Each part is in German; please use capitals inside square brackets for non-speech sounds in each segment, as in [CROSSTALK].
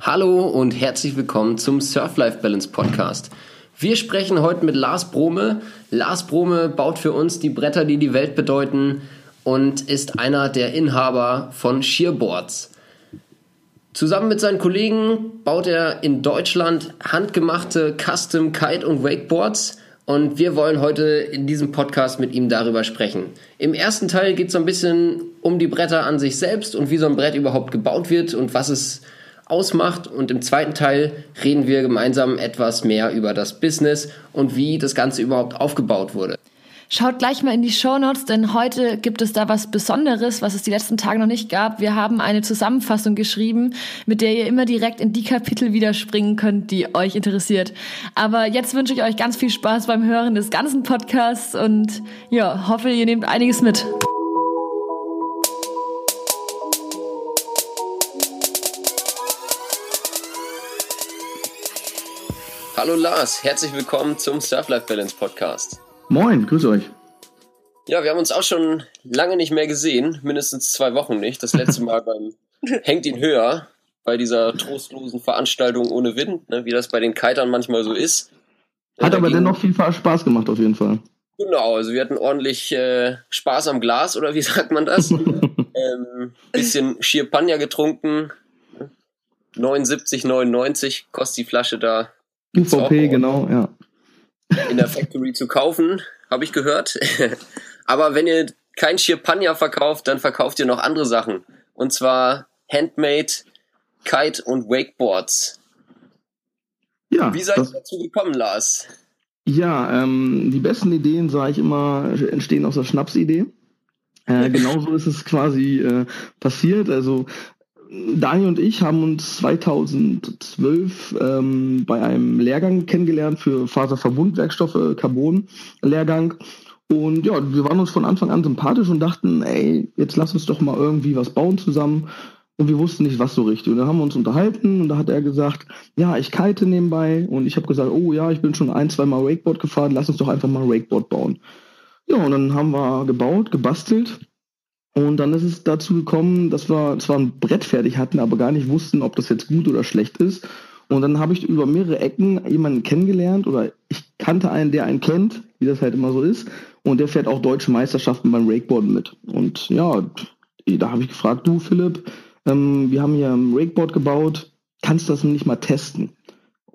Hallo und herzlich willkommen zum Surf Life Balance Podcast. Wir sprechen heute mit Lars Brome. Lars Brome baut für uns die Bretter, die die Welt bedeuten und ist einer der Inhaber von Shearboards. Zusammen mit seinen Kollegen baut er in Deutschland handgemachte Custom Kite und Wakeboards und wir wollen heute in diesem Podcast mit ihm darüber sprechen. Im ersten Teil geht es so ein bisschen um die Bretter an sich selbst und wie so ein Brett überhaupt gebaut wird und was es ausmacht. Und im zweiten Teil reden wir gemeinsam etwas mehr über das Business und wie das Ganze überhaupt aufgebaut wurde. Schaut gleich mal in die Show Notes, denn heute gibt es da was Besonderes, was es die letzten Tage noch nicht gab. Wir haben eine Zusammenfassung geschrieben, mit der ihr immer direkt in die Kapitel widerspringen könnt, die euch interessiert. Aber jetzt wünsche ich euch ganz viel Spaß beim Hören des ganzen Podcasts und ja, hoffe, ihr nehmt einiges mit. Hallo Lars, herzlich willkommen zum Surf Life Balance Podcast. Moin, grüß euch. Ja, wir haben uns auch schon lange nicht mehr gesehen, mindestens zwei Wochen nicht. Das letzte Mal [LAUGHS] beim Hängt ihn höher, bei dieser trostlosen Veranstaltung ohne Wind, ne, wie das bei den Kitern manchmal so ist. Hat da aber dennoch viel Spaß gemacht auf jeden Fall. Genau, also wir hatten ordentlich äh, Spaß am Glas, oder wie [LAUGHS] sagt man das? [LAUGHS] ähm, bisschen Champagner getrunken. 79,99 kostet die Flasche da UVP, genau, ja. In der Factory zu kaufen, habe ich gehört. [LAUGHS] Aber wenn ihr kein Champagner verkauft, dann verkauft ihr noch andere Sachen. Und zwar Handmade, Kite und Wakeboards. Ja. Wie seid ihr dazu gekommen, Lars? Ja, ähm, die besten Ideen, sage ich immer, entstehen aus der Schnapsidee. Äh, [LAUGHS] genauso ist es quasi äh, passiert. Also Daniel und ich haben uns 2012 ähm, bei einem Lehrgang kennengelernt für Faserverbundwerkstoffe, Carbon-Lehrgang. Und ja, wir waren uns von Anfang an sympathisch und dachten, ey, jetzt lass uns doch mal irgendwie was bauen zusammen. Und wir wussten nicht, was so richtig. Und dann haben wir uns unterhalten und da hat er gesagt, ja, ich kite nebenbei. Und ich habe gesagt, oh ja, ich bin schon ein, zwei Mal Wakeboard gefahren, lass uns doch einfach mal Wakeboard bauen. Ja, und dann haben wir gebaut, gebastelt und dann ist es dazu gekommen, dass wir zwar ein Brett fertig hatten, aber gar nicht wussten, ob das jetzt gut oder schlecht ist. Und dann habe ich über mehrere Ecken jemanden kennengelernt oder ich kannte einen, der einen kennt, wie das halt immer so ist. Und der fährt auch deutsche Meisterschaften beim Wakeboarden mit. Und ja, da habe ich gefragt, du Philipp, ähm, wir haben hier ein Wakeboard gebaut, kannst du das nicht mal testen?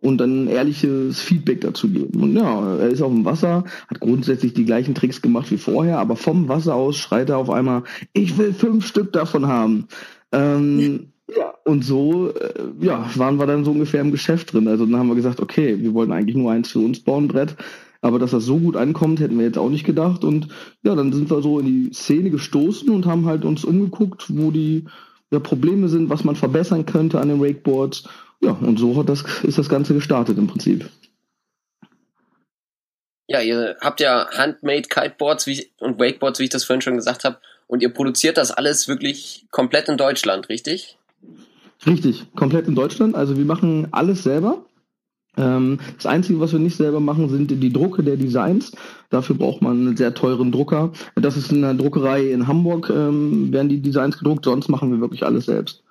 Und dann ehrliches Feedback dazu geben. Und ja, er ist auf dem Wasser, hat grundsätzlich die gleichen Tricks gemacht wie vorher, aber vom Wasser aus schreit er auf einmal, ich will fünf Stück davon haben. Ähm, ja, und so äh, ja, waren wir dann so ungefähr im Geschäft drin. Also dann haben wir gesagt, okay, wir wollten eigentlich nur eins für uns bauen, Brett. Aber dass das so gut ankommt, hätten wir jetzt auch nicht gedacht. Und ja, dann sind wir so in die Szene gestoßen und haben halt uns umgeguckt, wo die ja, Probleme sind, was man verbessern könnte an den Wakeboards ja, und so hat das, ist das Ganze gestartet im Prinzip. Ja, ihr habt ja Handmade Kiteboards wie, und Wakeboards, wie ich das vorhin schon gesagt habe, und ihr produziert das alles wirklich komplett in Deutschland, richtig? Richtig, komplett in Deutschland. Also wir machen alles selber. Ähm, das Einzige, was wir nicht selber machen, sind die Drucke der Designs. Dafür braucht man einen sehr teuren Drucker. Das ist in einer Druckerei in Hamburg, ähm, werden die Designs gedruckt, sonst machen wir wirklich alles selbst.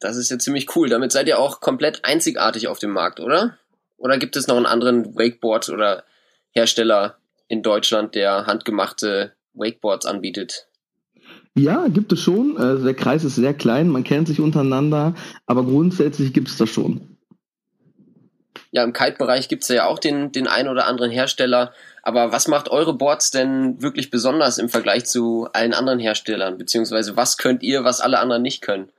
Das ist ja ziemlich cool. Damit seid ihr auch komplett einzigartig auf dem Markt, oder? Oder gibt es noch einen anderen Wakeboard oder Hersteller in Deutschland, der handgemachte Wakeboards anbietet? Ja, gibt es schon. Also der Kreis ist sehr klein, man kennt sich untereinander, aber grundsätzlich gibt es das schon. Ja, im Kite-Bereich gibt es ja auch den, den einen oder anderen Hersteller. Aber was macht eure Boards denn wirklich besonders im Vergleich zu allen anderen Herstellern? Beziehungsweise was könnt ihr, was alle anderen nicht können?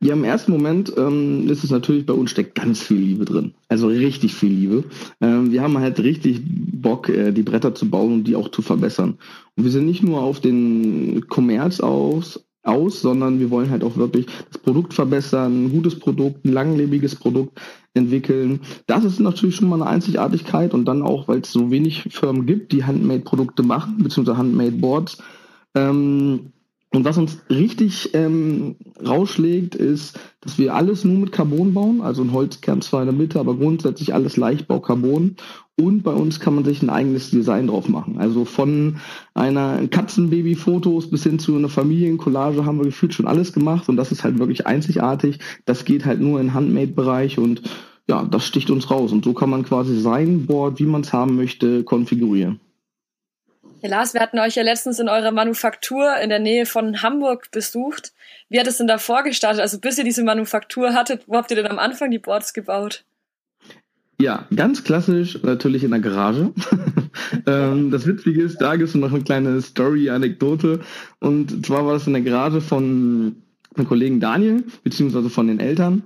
Ja, im ersten Moment ähm, ist es natürlich bei uns steckt ganz viel Liebe drin. Also richtig viel Liebe. Ähm, wir haben halt richtig Bock, äh, die Bretter zu bauen und die auch zu verbessern. Und wir sind nicht nur auf den Kommerz aus, aus, sondern wir wollen halt auch wirklich das Produkt verbessern, ein gutes Produkt, ein langlebiges Produkt entwickeln. Das ist natürlich schon mal eine Einzigartigkeit und dann auch, weil es so wenig Firmen gibt, die Handmade-Produkte machen, beziehungsweise Handmade-Boards, ähm, Und was uns richtig ähm, rausschlägt, ist, dass wir alles nur mit Carbon bauen, also ein Holzkern zwar in der Mitte, aber grundsätzlich alles Leichtbau Carbon. Und bei uns kann man sich ein eigenes Design drauf machen. Also von einer Katzenbaby-Fotos bis hin zu einer Familiencollage haben wir gefühlt schon alles gemacht und das ist halt wirklich einzigartig. Das geht halt nur in Handmade-Bereich und ja, das sticht uns raus. Und so kann man quasi sein Board, wie man es haben möchte, konfigurieren. Ja, Lars, wir hatten euch ja letztens in eurer Manufaktur in der Nähe von Hamburg besucht. Wie hat es denn davor gestartet? Also bis ihr diese Manufaktur hattet, wo habt ihr denn am Anfang die Boards gebaut? Ja, ganz klassisch, natürlich in der Garage. [LAUGHS] ähm, das Witzige ist, da gibt es noch eine kleine Story-Anekdote. Und zwar war das in der Garage von einem Kollegen Daniel, beziehungsweise von den Eltern.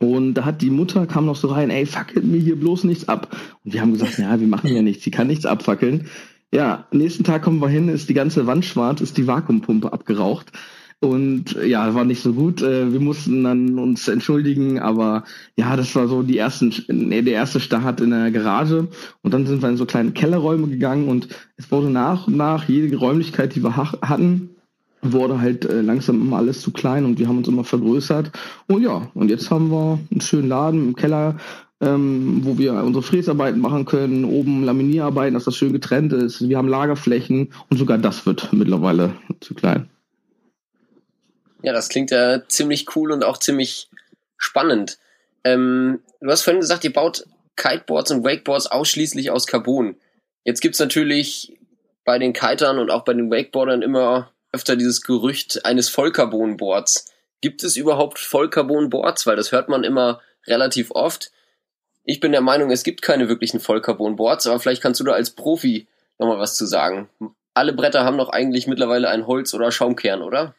Und da hat die Mutter, kam noch so rein, ey, fackelt mir hier bloß nichts ab. Und wir haben gesagt, ja, wir machen ja nichts, sie kann nichts abfackeln. Ja, nächsten Tag kommen wir hin, ist die ganze Wand schwarz, ist die Vakuumpumpe abgeraucht. Und ja, war nicht so gut. Äh, wir mussten dann uns entschuldigen, aber ja, das war so die ersten, nee, der erste Start in der Garage. Und dann sind wir in so kleine Kellerräume gegangen und es wurde nach und nach jede Räumlichkeit, die wir hatten, wurde halt äh, langsam immer alles zu klein und wir haben uns immer vergrößert. Und ja, und jetzt haben wir einen schönen Laden im Keller, ähm, wo wir unsere Fräsarbeiten machen können, oben Laminierarbeiten, dass das schön getrennt ist. Wir haben Lagerflächen und sogar das wird mittlerweile zu klein. Ja, das klingt ja ziemlich cool und auch ziemlich spannend. Ähm, du hast vorhin gesagt, ihr baut Kiteboards und Wakeboards ausschließlich aus Carbon. Jetzt gibt's natürlich bei den Kitern und auch bei den Wakeboardern immer öfter dieses Gerücht eines Vollcarbon-Boards. Gibt es überhaupt Vollcarbon-Boards? Weil das hört man immer relativ oft. Ich bin der Meinung, es gibt keine wirklichen Vollcarbon-Boards, aber vielleicht kannst du da als Profi nochmal was zu sagen. Alle Bretter haben doch eigentlich mittlerweile ein Holz- oder Schaumkern, oder?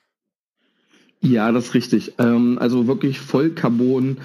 Ja, das ist richtig. Ähm, also wirklich Vollcarbon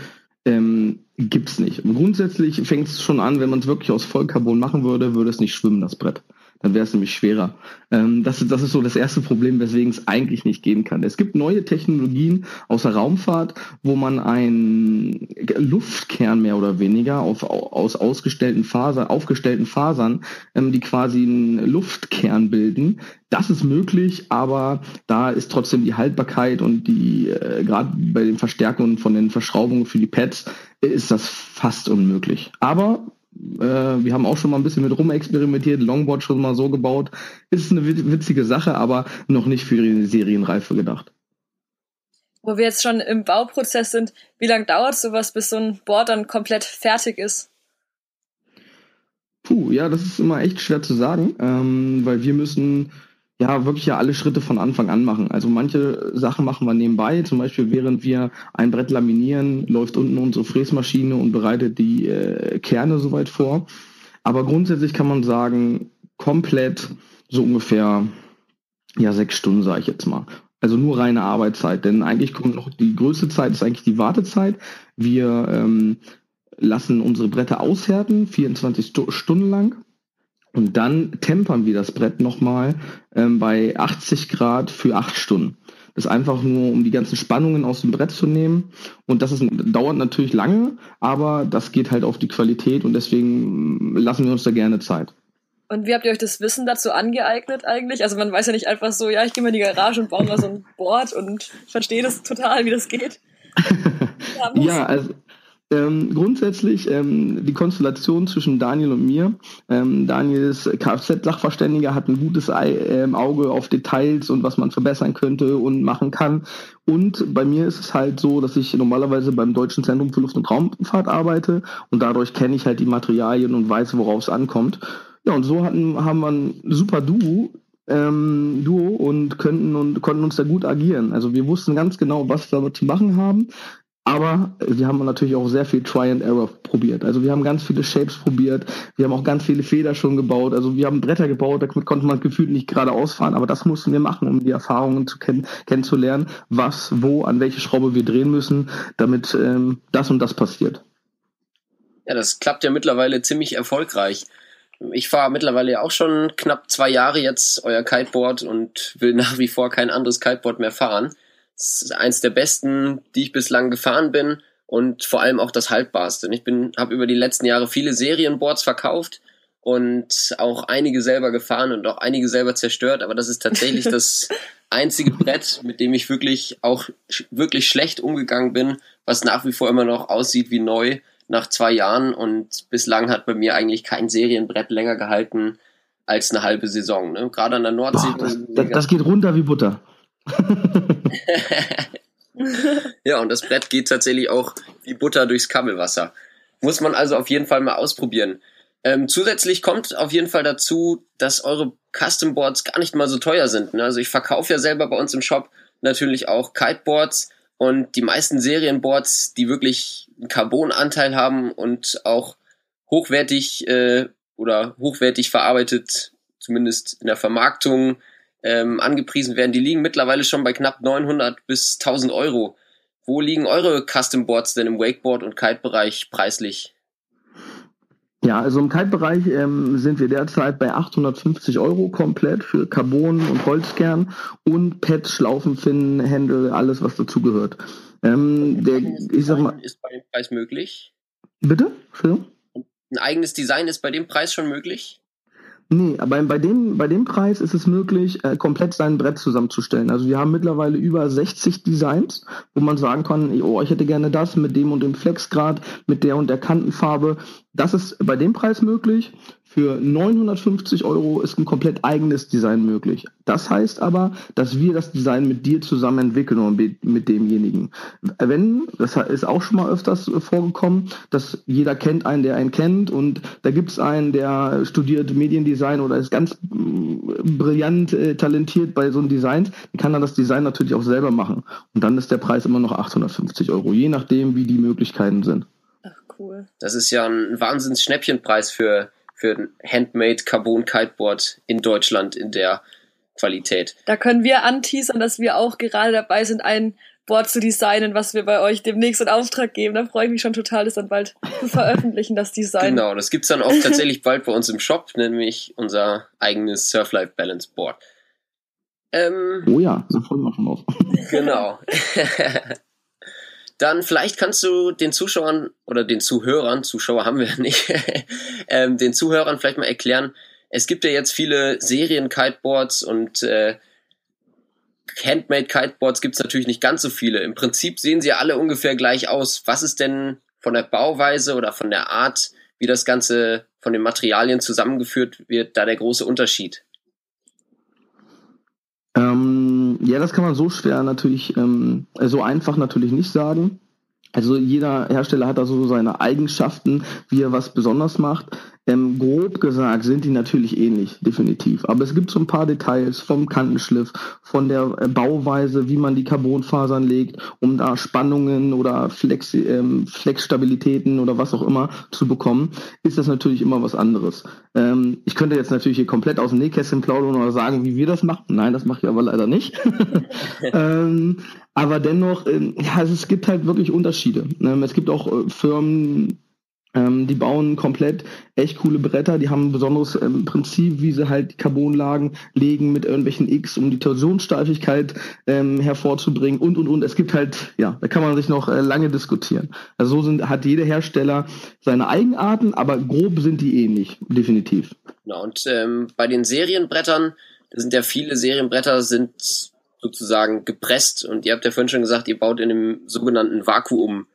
ähm, gibt's nicht. Grundsätzlich fängt es schon an, wenn man es wirklich aus Vollcarbon machen würde, würde es nicht schwimmen, das Brett dann wäre es nämlich schwerer. Ähm, das, das ist so das erste Problem, weswegen es eigentlich nicht gehen kann. Es gibt neue Technologien aus der Raumfahrt, wo man einen Luftkern mehr oder weniger auf, aus ausgestellten Fasern, aufgestellten Fasern, ähm, die quasi einen Luftkern bilden. Das ist möglich, aber da ist trotzdem die Haltbarkeit und die, äh, gerade bei den Verstärkungen von den Verschraubungen für die Pads, ist das fast unmöglich. Aber äh, wir haben auch schon mal ein bisschen mit rumexperimentiert, Longboard schon mal so gebaut. Ist eine witzige Sache, aber noch nicht für die Serienreife gedacht. Wo wir jetzt schon im Bauprozess sind, wie lange dauert sowas, bis so ein Board dann komplett fertig ist? Puh, ja, das ist immer echt schwer zu sagen, ähm, weil wir müssen ja wirklich ja alle Schritte von Anfang an machen. Also manche Sachen machen wir nebenbei, zum Beispiel während wir ein Brett laminieren, läuft unten unsere Fräsmaschine und bereitet die äh, Kerne soweit vor. Aber grundsätzlich kann man sagen, komplett so ungefähr ja sechs Stunden, sage ich jetzt mal. Also nur reine Arbeitszeit, denn eigentlich kommt noch die größte Zeit ist eigentlich die Wartezeit. Wir ähm, lassen unsere Bretter aushärten, 24 Stunden lang und dann tempern wir das Brett nochmal ähm, bei 80 Grad für 8 Stunden. Das ist einfach nur, um die ganzen Spannungen aus dem Brett zu nehmen. Und das ist, dauert natürlich lange, aber das geht halt auf die Qualität und deswegen lassen wir uns da gerne Zeit. Und wie habt ihr euch das Wissen dazu angeeignet eigentlich? Also man weiß ja nicht einfach so, ja, ich gehe mal in die Garage und baue mal so ein Board und verstehe das total, wie das geht. [LAUGHS] ja, also ähm, grundsätzlich ähm, die Konstellation zwischen Daniel und mir. Ähm, Daniel ist Kfz-Sachverständiger, hat ein gutes äh, Auge auf Details und was man verbessern könnte und machen kann. Und bei mir ist es halt so, dass ich normalerweise beim Deutschen Zentrum für Luft- und Raumfahrt arbeite und dadurch kenne ich halt die Materialien und weiß, worauf es ankommt. Ja, und so hatten, haben wir ein super Duo, ähm, Duo und könnten und konnten uns da gut agieren. Also wir wussten ganz genau, was wir zu machen haben. Aber wir haben natürlich auch sehr viel Try and Error probiert. Also wir haben ganz viele Shapes probiert. Wir haben auch ganz viele Feder schon gebaut. Also wir haben Bretter gebaut, da konnte man gefühlt nicht geradeaus fahren. Aber das mussten wir machen, um die Erfahrungen zu kennen, kennenzulernen, was, wo, an welche Schraube wir drehen müssen, damit ähm, das und das passiert. Ja, das klappt ja mittlerweile ziemlich erfolgreich. Ich fahre mittlerweile ja auch schon knapp zwei Jahre jetzt euer Kiteboard und will nach wie vor kein anderes Kiteboard mehr fahren. Das ist eins der besten, die ich bislang gefahren bin und vor allem auch das haltbarste. Ich bin, habe über die letzten Jahre viele Serienboards verkauft und auch einige selber gefahren und auch einige selber zerstört, aber das ist tatsächlich das [LAUGHS] einzige Brett, mit dem ich wirklich auch wirklich schlecht umgegangen bin, was nach wie vor immer noch aussieht wie neu nach zwei Jahren und bislang hat bei mir eigentlich kein Serienbrett länger gehalten als eine halbe Saison. Ne? Gerade an der Nordsee. Boah, das, das, das geht runter wie Butter. [LAUGHS] ja, und das Brett geht tatsächlich auch wie Butter durchs Kabelwasser. Muss man also auf jeden Fall mal ausprobieren. Ähm, zusätzlich kommt auf jeden Fall dazu, dass eure Custom Boards gar nicht mal so teuer sind. Ne? Also ich verkaufe ja selber bei uns im Shop natürlich auch Kiteboards und die meisten Serienboards, die wirklich einen Carbon-Anteil haben und auch hochwertig äh, oder hochwertig verarbeitet, zumindest in der Vermarktung, ähm, angepriesen werden, die liegen mittlerweile schon bei knapp 900 bis 1000 Euro. Wo liegen eure Custom Boards denn im Wakeboard- und Kite-Bereich preislich? Ja, also im Kite-Bereich ähm, sind wir derzeit bei 850 Euro komplett für Carbon und Holzkern und Pets, Schlaufenfinnen, Händel, alles was dazugehört. Ähm, der, ich sag mal, ist bei dem Preis möglich? Bitte? Ein eigenes Design ist bei dem Preis schon möglich? Nee, aber bei dem, bei dem Preis ist es möglich, äh, komplett sein Brett zusammenzustellen. Also wir haben mittlerweile über 60 Designs, wo man sagen kann, oh, ich hätte gerne das mit dem und dem Flexgrad, mit der und der Kantenfarbe. Das ist bei dem Preis möglich. Für 950 Euro ist ein komplett eigenes Design möglich. Das heißt aber, dass wir das Design mit dir zusammen entwickeln und mit demjenigen. Wenn, das ist auch schon mal öfters vorgekommen, dass jeder kennt einen, der einen kennt und da gibt es einen, der studiert Mediendesign oder ist ganz mm, brillant äh, talentiert bei so einem Design, dann kann er das Design natürlich auch selber machen. Und dann ist der Preis immer noch 850 Euro, je nachdem, wie die Möglichkeiten sind. Ach cool. Das ist ja ein Wahnsinns-Schnäppchenpreis für für ein Handmade Carbon Kiteboard in Deutschland in der Qualität. Da können wir anteasern, dass wir auch gerade dabei sind, ein Board zu designen, was wir bei euch demnächst in Auftrag geben. Da freue ich mich schon total, das dann bald zu veröffentlichen, das Design. Genau, das gibt es dann auch tatsächlich bald bei uns im Shop, nämlich unser eigenes Surf Life Balance Board. Ähm, oh ja, da freuen wir schon auf. Genau. [LAUGHS] dann vielleicht kannst du den Zuschauern oder den Zuhörern, Zuschauer haben wir nicht, [LAUGHS] ähm, den Zuhörern vielleicht mal erklären, es gibt ja jetzt viele Serien-Kiteboards und äh, Handmade-Kiteboards gibt es natürlich nicht ganz so viele. Im Prinzip sehen sie alle ungefähr gleich aus. Was ist denn von der Bauweise oder von der Art, wie das Ganze von den Materialien zusammengeführt wird, da der große Unterschied? Ähm, ja, das kann man so schwer natürlich, ähm, so einfach natürlich nicht sagen. Also jeder Hersteller hat da so seine Eigenschaften, wie er was besonders macht. Ähm, grob gesagt sind die natürlich ähnlich, definitiv. Aber es gibt so ein paar Details vom Kantenschliff, von der äh, Bauweise, wie man die Carbonfasern legt, um da Spannungen oder Flex, ähm, Flexstabilitäten oder was auch immer zu bekommen, ist das natürlich immer was anderes. Ähm, ich könnte jetzt natürlich hier komplett aus dem Nähkästchen plaudern oder sagen, wie wir das machen. Nein, das mache ich aber leider nicht. [LAUGHS] aber dennoch, ähm, ja, es gibt halt wirklich Unterschiede. Ähm, es gibt auch äh, Firmen, ähm, die bauen komplett echt coole Bretter, die haben ein besonderes ähm, Prinzip, wie sie halt Carbonlagen legen mit irgendwelchen X, um die Torsionssteifigkeit hervorzubringen und und und. Es gibt halt, ja, da kann man sich noch äh, lange diskutieren. Also so sind, hat jeder Hersteller seine Eigenarten, aber grob sind die ähnlich, definitiv. Genau, und ähm, bei den Serienbrettern, sind ja viele Serienbretter, sind sozusagen gepresst und ihr habt ja vorhin schon gesagt, ihr baut in einem sogenannten Vakuum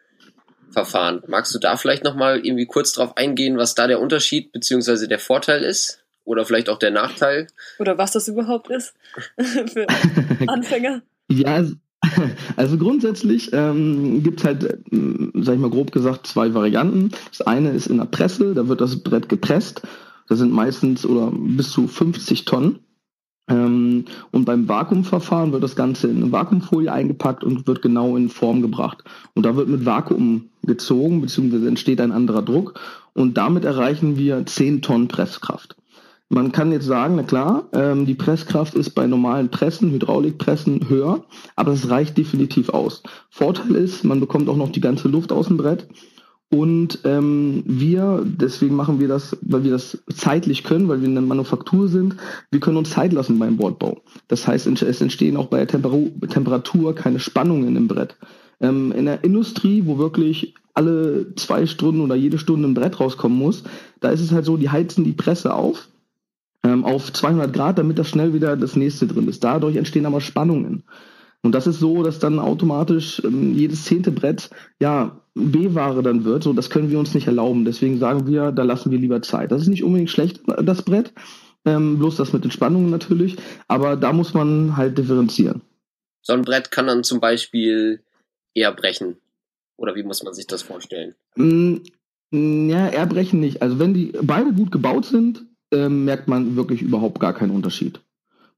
Verfahren. Magst du da vielleicht nochmal irgendwie kurz drauf eingehen, was da der Unterschied bzw. der Vorteil ist? Oder vielleicht auch der Nachteil? Oder was das überhaupt ist [LAUGHS] für [LAUGHS] Anfänger? ja, also [LAUGHS] grundsätzlich ähm, gibt es halt, äh, sag ich mal grob gesagt, zwei Varianten. Das eine ist in der Presse, da wird das Brett gepresst. Das sind meistens oder bis zu 50 Tonnen. Ähm, und beim Vakuumverfahren wird das Ganze in eine Vakuumfolie eingepackt und wird genau in Form gebracht. Und da wird mit Vakuum gezogen, beziehungsweise entsteht ein anderer Druck. Und damit erreichen wir 10 Tonnen Presskraft. Man kann jetzt sagen, na klar, ähm, die Presskraft ist bei normalen Pressen, Hydraulikpressen höher, aber es reicht definitiv aus. Vorteil ist, man bekommt auch noch die ganze Luft aus dem Brett und ähm, wir, deswegen machen wir das, weil wir das zeitlich können, weil wir in der Manufaktur sind, wir können uns Zeit lassen beim Bordbau. Das heißt, es entstehen auch bei der Temperatur keine Spannungen im Brett. Ähm, in der Industrie, wo wirklich alle zwei Stunden oder jede Stunde ein Brett rauskommen muss. Da ist es halt so, die heizen die Presse auf ähm, auf 200 Grad, damit da schnell wieder das nächste drin ist. Dadurch entstehen aber Spannungen. Und das ist so, dass dann automatisch ähm, jedes zehnte Brett ja B-Ware dann wird. So, das können wir uns nicht erlauben. Deswegen sagen wir, da lassen wir lieber Zeit. Das ist nicht unbedingt schlecht, das Brett. Ähm, bloß das mit den Spannungen natürlich. Aber da muss man halt differenzieren. So ein Brett kann dann zum Beispiel eher brechen. Oder wie muss man sich das vorstellen? Mm, ja, eher brechen nicht. Also wenn die beide gut gebaut sind, ähm, merkt man wirklich überhaupt gar keinen Unterschied.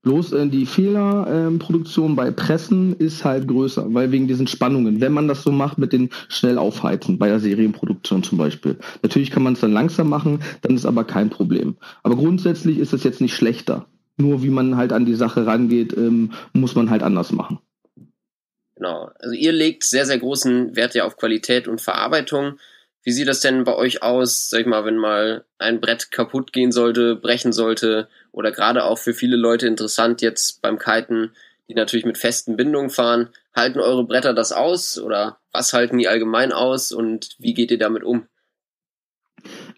Bloß äh, die Fehlerproduktion ähm, bei Pressen ist halt größer, weil wegen diesen Spannungen, wenn man das so macht mit den schnell aufheizen, bei der Serienproduktion zum Beispiel. Natürlich kann man es dann langsam machen, dann ist aber kein Problem. Aber grundsätzlich ist es jetzt nicht schlechter. Nur wie man halt an die Sache rangeht, ähm, muss man halt anders machen. Genau. Also ihr legt sehr, sehr großen Wert ja auf Qualität und Verarbeitung. Wie sieht das denn bei euch aus, sag ich mal, wenn mal ein Brett kaputt gehen sollte, brechen sollte oder gerade auch für viele Leute interessant jetzt beim Kiten, die natürlich mit festen Bindungen fahren, halten eure Bretter das aus oder was halten die allgemein aus und wie geht ihr damit um?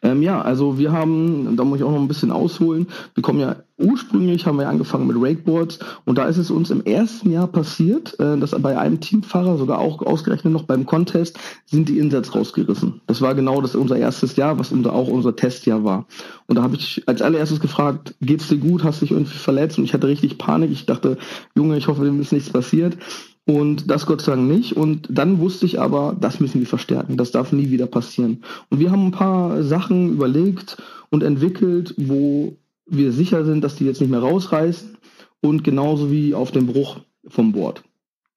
Ähm, ja, also wir haben, da muss ich auch noch ein bisschen ausholen, wir kommen ja ursprünglich, haben wir angefangen mit Rakeboards und da ist es uns im ersten Jahr passiert, äh, dass bei einem Teamfahrer, sogar auch ausgerechnet noch beim Contest, sind die Insatz rausgerissen. Das war genau das unser erstes Jahr, was unser, auch unser Testjahr war. Und da habe ich als allererstes gefragt, geht's dir gut, hast dich irgendwie verletzt? Und ich hatte richtig Panik. Ich dachte, Junge, ich hoffe, dem ist nichts passiert. Und das Gott sei Dank nicht. Und dann wusste ich aber, das müssen wir verstärken. Das darf nie wieder passieren. Und wir haben ein paar Sachen überlegt und entwickelt, wo wir sicher sind, dass die jetzt nicht mehr rausreißen. Und genauso wie auf dem Bruch vom Board.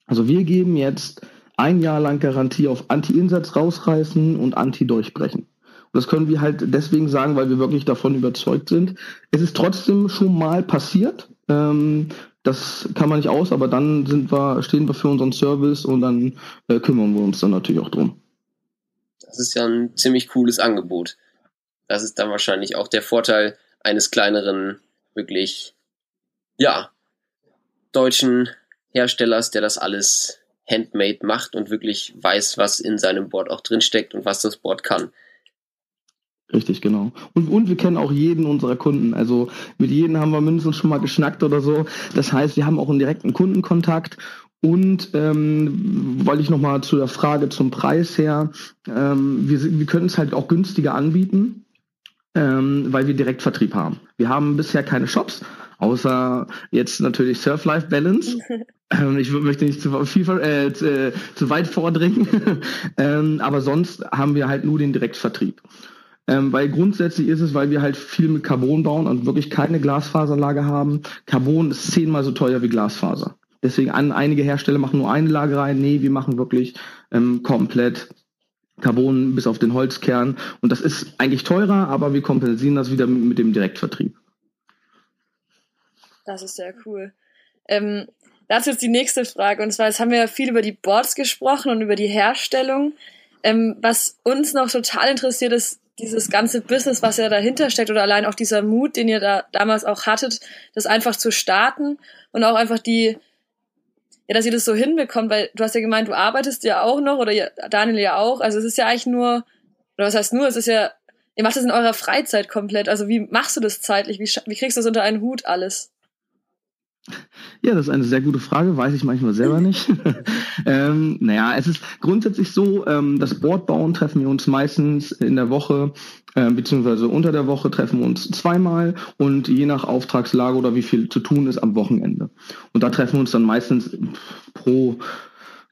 Also wir geben jetzt ein Jahr lang Garantie auf Anti-Insatz rausreißen und Anti-Durchbrechen. Und das können wir halt deswegen sagen, weil wir wirklich davon überzeugt sind. Es ist trotzdem schon mal passiert. Ähm, das kann man nicht aus, aber dann sind wir, stehen wir für unseren Service und dann äh, kümmern wir uns dann natürlich auch drum. Das ist ja ein ziemlich cooles Angebot. Das ist dann wahrscheinlich auch der Vorteil eines kleineren, wirklich, ja, deutschen Herstellers, der das alles handmade macht und wirklich weiß, was in seinem Board auch drinsteckt und was das Board kann. Richtig, genau. Und, und wir kennen auch jeden unserer Kunden. Also mit jedem haben wir mindestens schon mal geschnackt oder so. Das heißt, wir haben auch einen direkten Kundenkontakt. Und ähm, weil ich nochmal zu der Frage zum Preis her, ähm, wir, wir können es halt auch günstiger anbieten, ähm, weil wir Direktvertrieb haben. Wir haben bisher keine Shops, außer jetzt natürlich Surf Life Balance. [LAUGHS] Ähm, ich möchte nicht zu, viel, äh, zu, zu weit vordringen, [LAUGHS] ähm, aber sonst haben wir halt nur den Direktvertrieb. Ähm, weil grundsätzlich ist es, weil wir halt viel mit Carbon bauen und wirklich keine Glasfaserlage haben. Carbon ist zehnmal so teuer wie Glasfaser. Deswegen an, einige Hersteller machen nur eine Lage rein. Nee, wir machen wirklich ähm, komplett Carbon bis auf den Holzkern. Und das ist eigentlich teurer, aber wir kompensieren das wieder mit, mit dem Direktvertrieb. Das ist sehr cool. Ähm, dazu ist die nächste Frage. Und zwar, jetzt haben wir ja viel über die Boards gesprochen und über die Herstellung. Ähm, was uns noch total interessiert, ist, dieses ganze Business, was ja dahinter steckt oder allein auch dieser Mut, den ihr da damals auch hattet, das einfach zu starten und auch einfach die, ja, dass ihr das so hinbekommt, weil du hast ja gemeint, du arbeitest ja auch noch oder Daniel ja auch, also es ist ja eigentlich nur, oder was heißt nur, es ist ja, ihr macht das in eurer Freizeit komplett, also wie machst du das zeitlich, wie, wie kriegst du das unter einen Hut alles? Ja, das ist eine sehr gute Frage, weiß ich manchmal selber nicht. [LAUGHS] ähm, naja, es ist grundsätzlich so, ähm, das Boardbauen treffen wir uns meistens in der Woche, äh, beziehungsweise unter der Woche treffen wir uns zweimal und je nach Auftragslage oder wie viel zu tun ist am Wochenende. Und da treffen wir uns dann meistens pro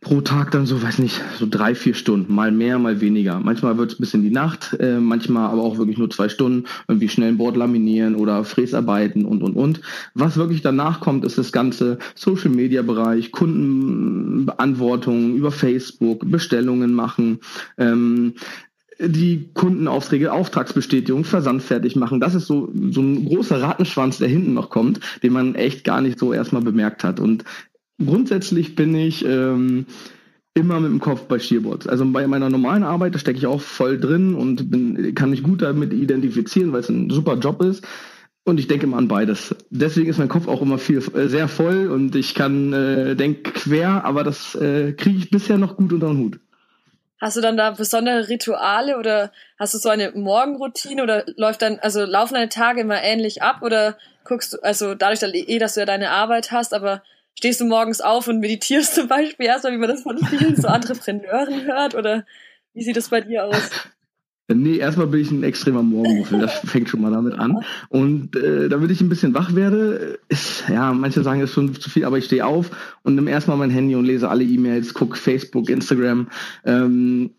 pro Tag dann so, weiß nicht, so drei, vier Stunden, mal mehr, mal weniger. Manchmal wird es bis in die Nacht, äh, manchmal aber auch wirklich nur zwei Stunden, irgendwie schnell ein Board laminieren oder Fräsarbeiten und, und, und. Was wirklich danach kommt, ist das ganze Social-Media-Bereich, Kundenbeantwortung über Facebook, Bestellungen machen, ähm, die Kundenaufträge, Auftragsbestätigung, Versand fertig machen. Das ist so, so ein großer Rattenschwanz, der hinten noch kommt, den man echt gar nicht so erstmal bemerkt hat. Und grundsätzlich bin ich ähm, immer mit dem Kopf bei Shearboards. Also bei meiner normalen Arbeit, da stecke ich auch voll drin und bin, kann mich gut damit identifizieren, weil es ein super Job ist. Und ich denke immer an beides. Deswegen ist mein Kopf auch immer viel äh, sehr voll und ich kann äh, denk quer, aber das äh, kriege ich bisher noch gut unter den Hut. Hast du dann da besondere Rituale oder hast du so eine Morgenroutine oder läuft dann, also laufen deine Tage immer ähnlich ab oder guckst du, also dadurch, dass, eh, dass du ja deine Arbeit hast, aber stehst du morgens auf und meditierst zum Beispiel erstmal, wie man das von vielen so Entrepreneuren hört oder wie sieht das bei dir aus? Nee, erstmal bin ich ein extremer Morgenmuffel, das [LAUGHS] fängt schon mal damit an. Und äh, damit ich ein bisschen wach werde, ist, ja, manche sagen, es ist schon zu viel, aber ich stehe auf und nehme erstmal mein Handy und lese alle E-Mails, gucke Facebook, Instagram. Ähm,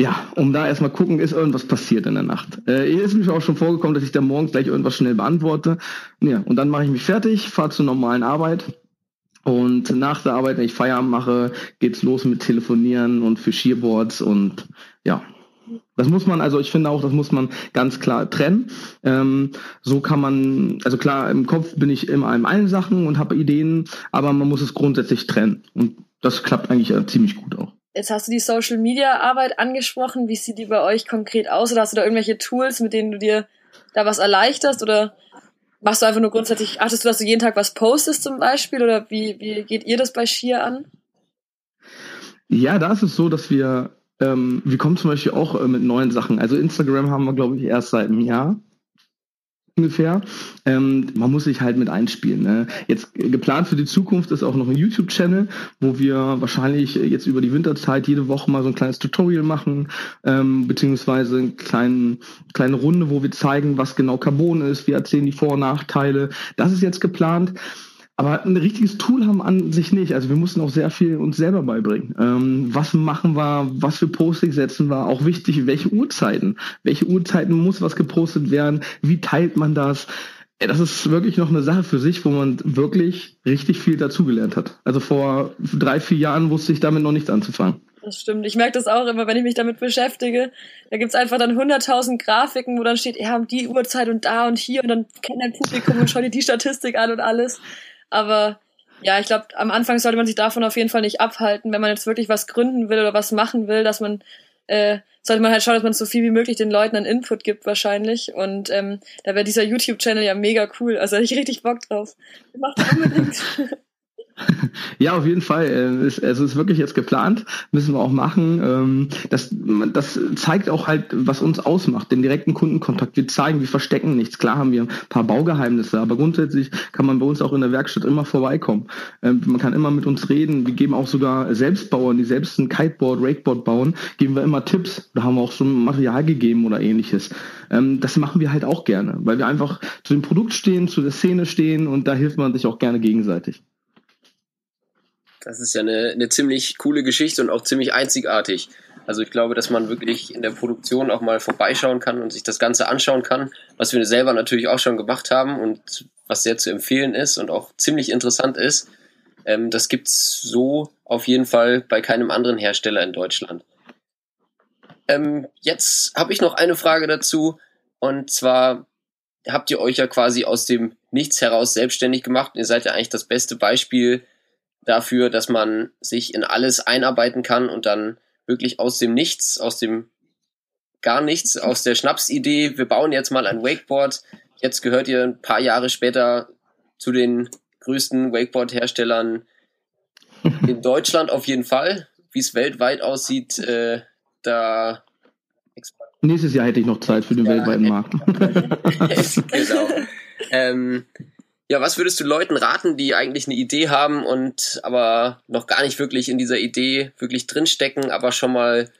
ja, um da erstmal gucken, ist irgendwas passiert in der Nacht. Äh, ist mir auch schon vorgekommen, dass ich da morgens gleich irgendwas schnell beantworte. Ja, und dann mache ich mich fertig, fahre zur normalen Arbeit. Und nach der Arbeit, wenn ich Feierabend mache, geht's los mit Telefonieren und für Shearboards und ja, das muss man, also ich finde auch, das muss man ganz klar trennen. Ähm, so kann man, also klar, im Kopf bin ich immer in allen Sachen und habe Ideen, aber man muss es grundsätzlich trennen. Und das klappt eigentlich äh, ziemlich gut auch. Jetzt hast du die Social Media Arbeit angesprochen. Wie sieht die bei euch konkret aus? Oder hast du da irgendwelche Tools, mit denen du dir da was erleichterst? Oder machst du einfach nur grundsätzlich, achtest du, dass du jeden Tag was postest zum Beispiel? Oder wie, wie geht ihr das bei Sheer an? Ja, da ist es so, dass wir ähm, wir kommen zum Beispiel auch äh, mit neuen Sachen. Also Instagram haben wir, glaube ich, erst seit einem Jahr ungefähr. Ähm, man muss sich halt mit einspielen. Ne? Jetzt äh, geplant für die Zukunft ist auch noch ein YouTube-Channel, wo wir wahrscheinlich äh, jetzt über die Winterzeit jede Woche mal so ein kleines Tutorial machen, ähm, beziehungsweise eine kleine, kleine Runde, wo wir zeigen, was genau Carbon ist. Wir erzählen die Vor- und Nachteile. Das ist jetzt geplant. Aber ein richtiges Tool haben an sich nicht. Also wir mussten auch sehr viel uns selber beibringen. Ähm, was machen wir, was für Postings setzen wir, auch wichtig, welche Uhrzeiten. Welche Uhrzeiten muss was gepostet werden, wie teilt man das? Das ist wirklich noch eine Sache für sich, wo man wirklich richtig viel dazugelernt hat. Also vor drei, vier Jahren wusste ich damit noch nichts anzufangen. Das stimmt. Ich merke das auch immer, wenn ich mich damit beschäftige. Da gibt's einfach dann 100.000 Grafiken, wo dann steht, ja, um die Uhrzeit und da und hier und dann kennt ein Publikum und schau dir die Statistik an und alles. Aber ja, ich glaube, am Anfang sollte man sich davon auf jeden Fall nicht abhalten, wenn man jetzt wirklich was gründen will oder was machen will, dass man äh, sollte man halt schauen, dass man so viel wie möglich den Leuten an Input gibt wahrscheinlich. Und ähm, da wäre dieser YouTube-Channel ja mega cool. Also hätte ich richtig Bock drauf. Macht unbedingt. [LAUGHS] [LAUGHS] Ja, auf jeden Fall. Äh, es, also ist wirklich jetzt geplant, müssen wir auch machen. Ähm, das, das zeigt auch halt, was uns ausmacht, den direkten Kundenkontakt. Wir zeigen, wir verstecken nichts. Klar haben wir ein paar Baugeheimnisse, aber grundsätzlich kann man bei uns auch in der Werkstatt immer vorbeikommen. Ähm, man kann immer mit uns reden. Wir geben auch sogar Selbstbauern, die selbst ein Kiteboard, Rakeboard bauen, geben wir immer Tipps. Da haben wir auch schon Material gegeben oder ähnliches. Ähm, das machen wir halt auch gerne, weil wir einfach zu dem Produkt stehen, zu der Szene stehen und da hilft man sich auch gerne gegenseitig. Das ist ja eine, eine ziemlich coole Geschichte und auch ziemlich einzigartig. Also ich glaube, dass man wirklich in der Produktion auch mal vorbeischauen kann und sich das Ganze anschauen kann, was wir selber natürlich auch schon gemacht haben und was sehr zu empfehlen ist und auch ziemlich interessant ist. Ähm, das gibt's so auf jeden Fall bei keinem anderen Hersteller in Deutschland. Ähm, jetzt habe ich noch eine Frage dazu und zwar habt ihr euch ja quasi aus dem Nichts heraus selbstständig gemacht. Ihr seid ja eigentlich das beste Beispiel dafür, dass man sich in alles einarbeiten kann und dann wirklich aus dem Nichts, aus dem gar nichts, aus der Schnapsidee, wir bauen jetzt mal ein Wakeboard. Jetzt gehört ihr ein paar Jahre später zu den größten Wakeboard-Herstellern [LAUGHS] in Deutschland auf jeden Fall. Wie es weltweit aussieht, äh, da. Nächstes Jahr hätte ich noch Zeit für den ja, weltweiten Markt. [LAUGHS] [LAUGHS] genau. Ähm, ja, was würdest du Leuten raten, die eigentlich eine Idee haben und aber noch gar nicht wirklich in dieser Idee wirklich drinstecken, aber schon mal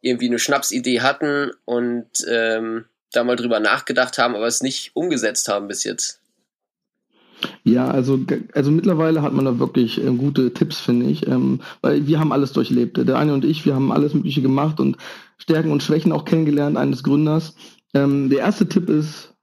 irgendwie eine Schnapsidee hatten und ähm, da mal drüber nachgedacht haben, aber es nicht umgesetzt haben bis jetzt? Ja, also, also mittlerweile hat man da wirklich äh, gute Tipps, finde ich, ähm, weil wir haben alles durchlebt. Der eine und ich, wir haben alles Mögliche gemacht und Stärken und Schwächen auch kennengelernt eines Gründers. Ähm, der erste Tipp ist,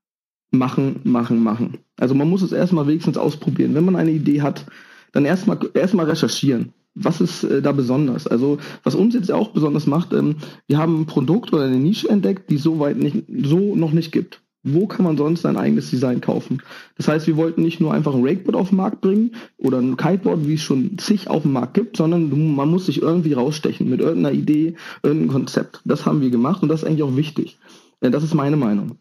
machen, machen, machen. Also man muss es erstmal wenigstens ausprobieren. Wenn man eine Idee hat, dann erstmal erstmal recherchieren. Was ist äh, da besonders? Also was uns jetzt auch besonders macht, ähm, wir haben ein Produkt oder eine Nische entdeckt, die so weit nicht, so noch nicht gibt. Wo kann man sonst ein eigenes Design kaufen? Das heißt, wir wollten nicht nur einfach ein Rakeboard auf den Markt bringen oder ein Kiteboard, wie es schon zig auf dem Markt gibt, sondern man muss sich irgendwie rausstechen mit irgendeiner Idee, irgendeinem Konzept. Das haben wir gemacht und das ist eigentlich auch wichtig. Das ist meine Meinung.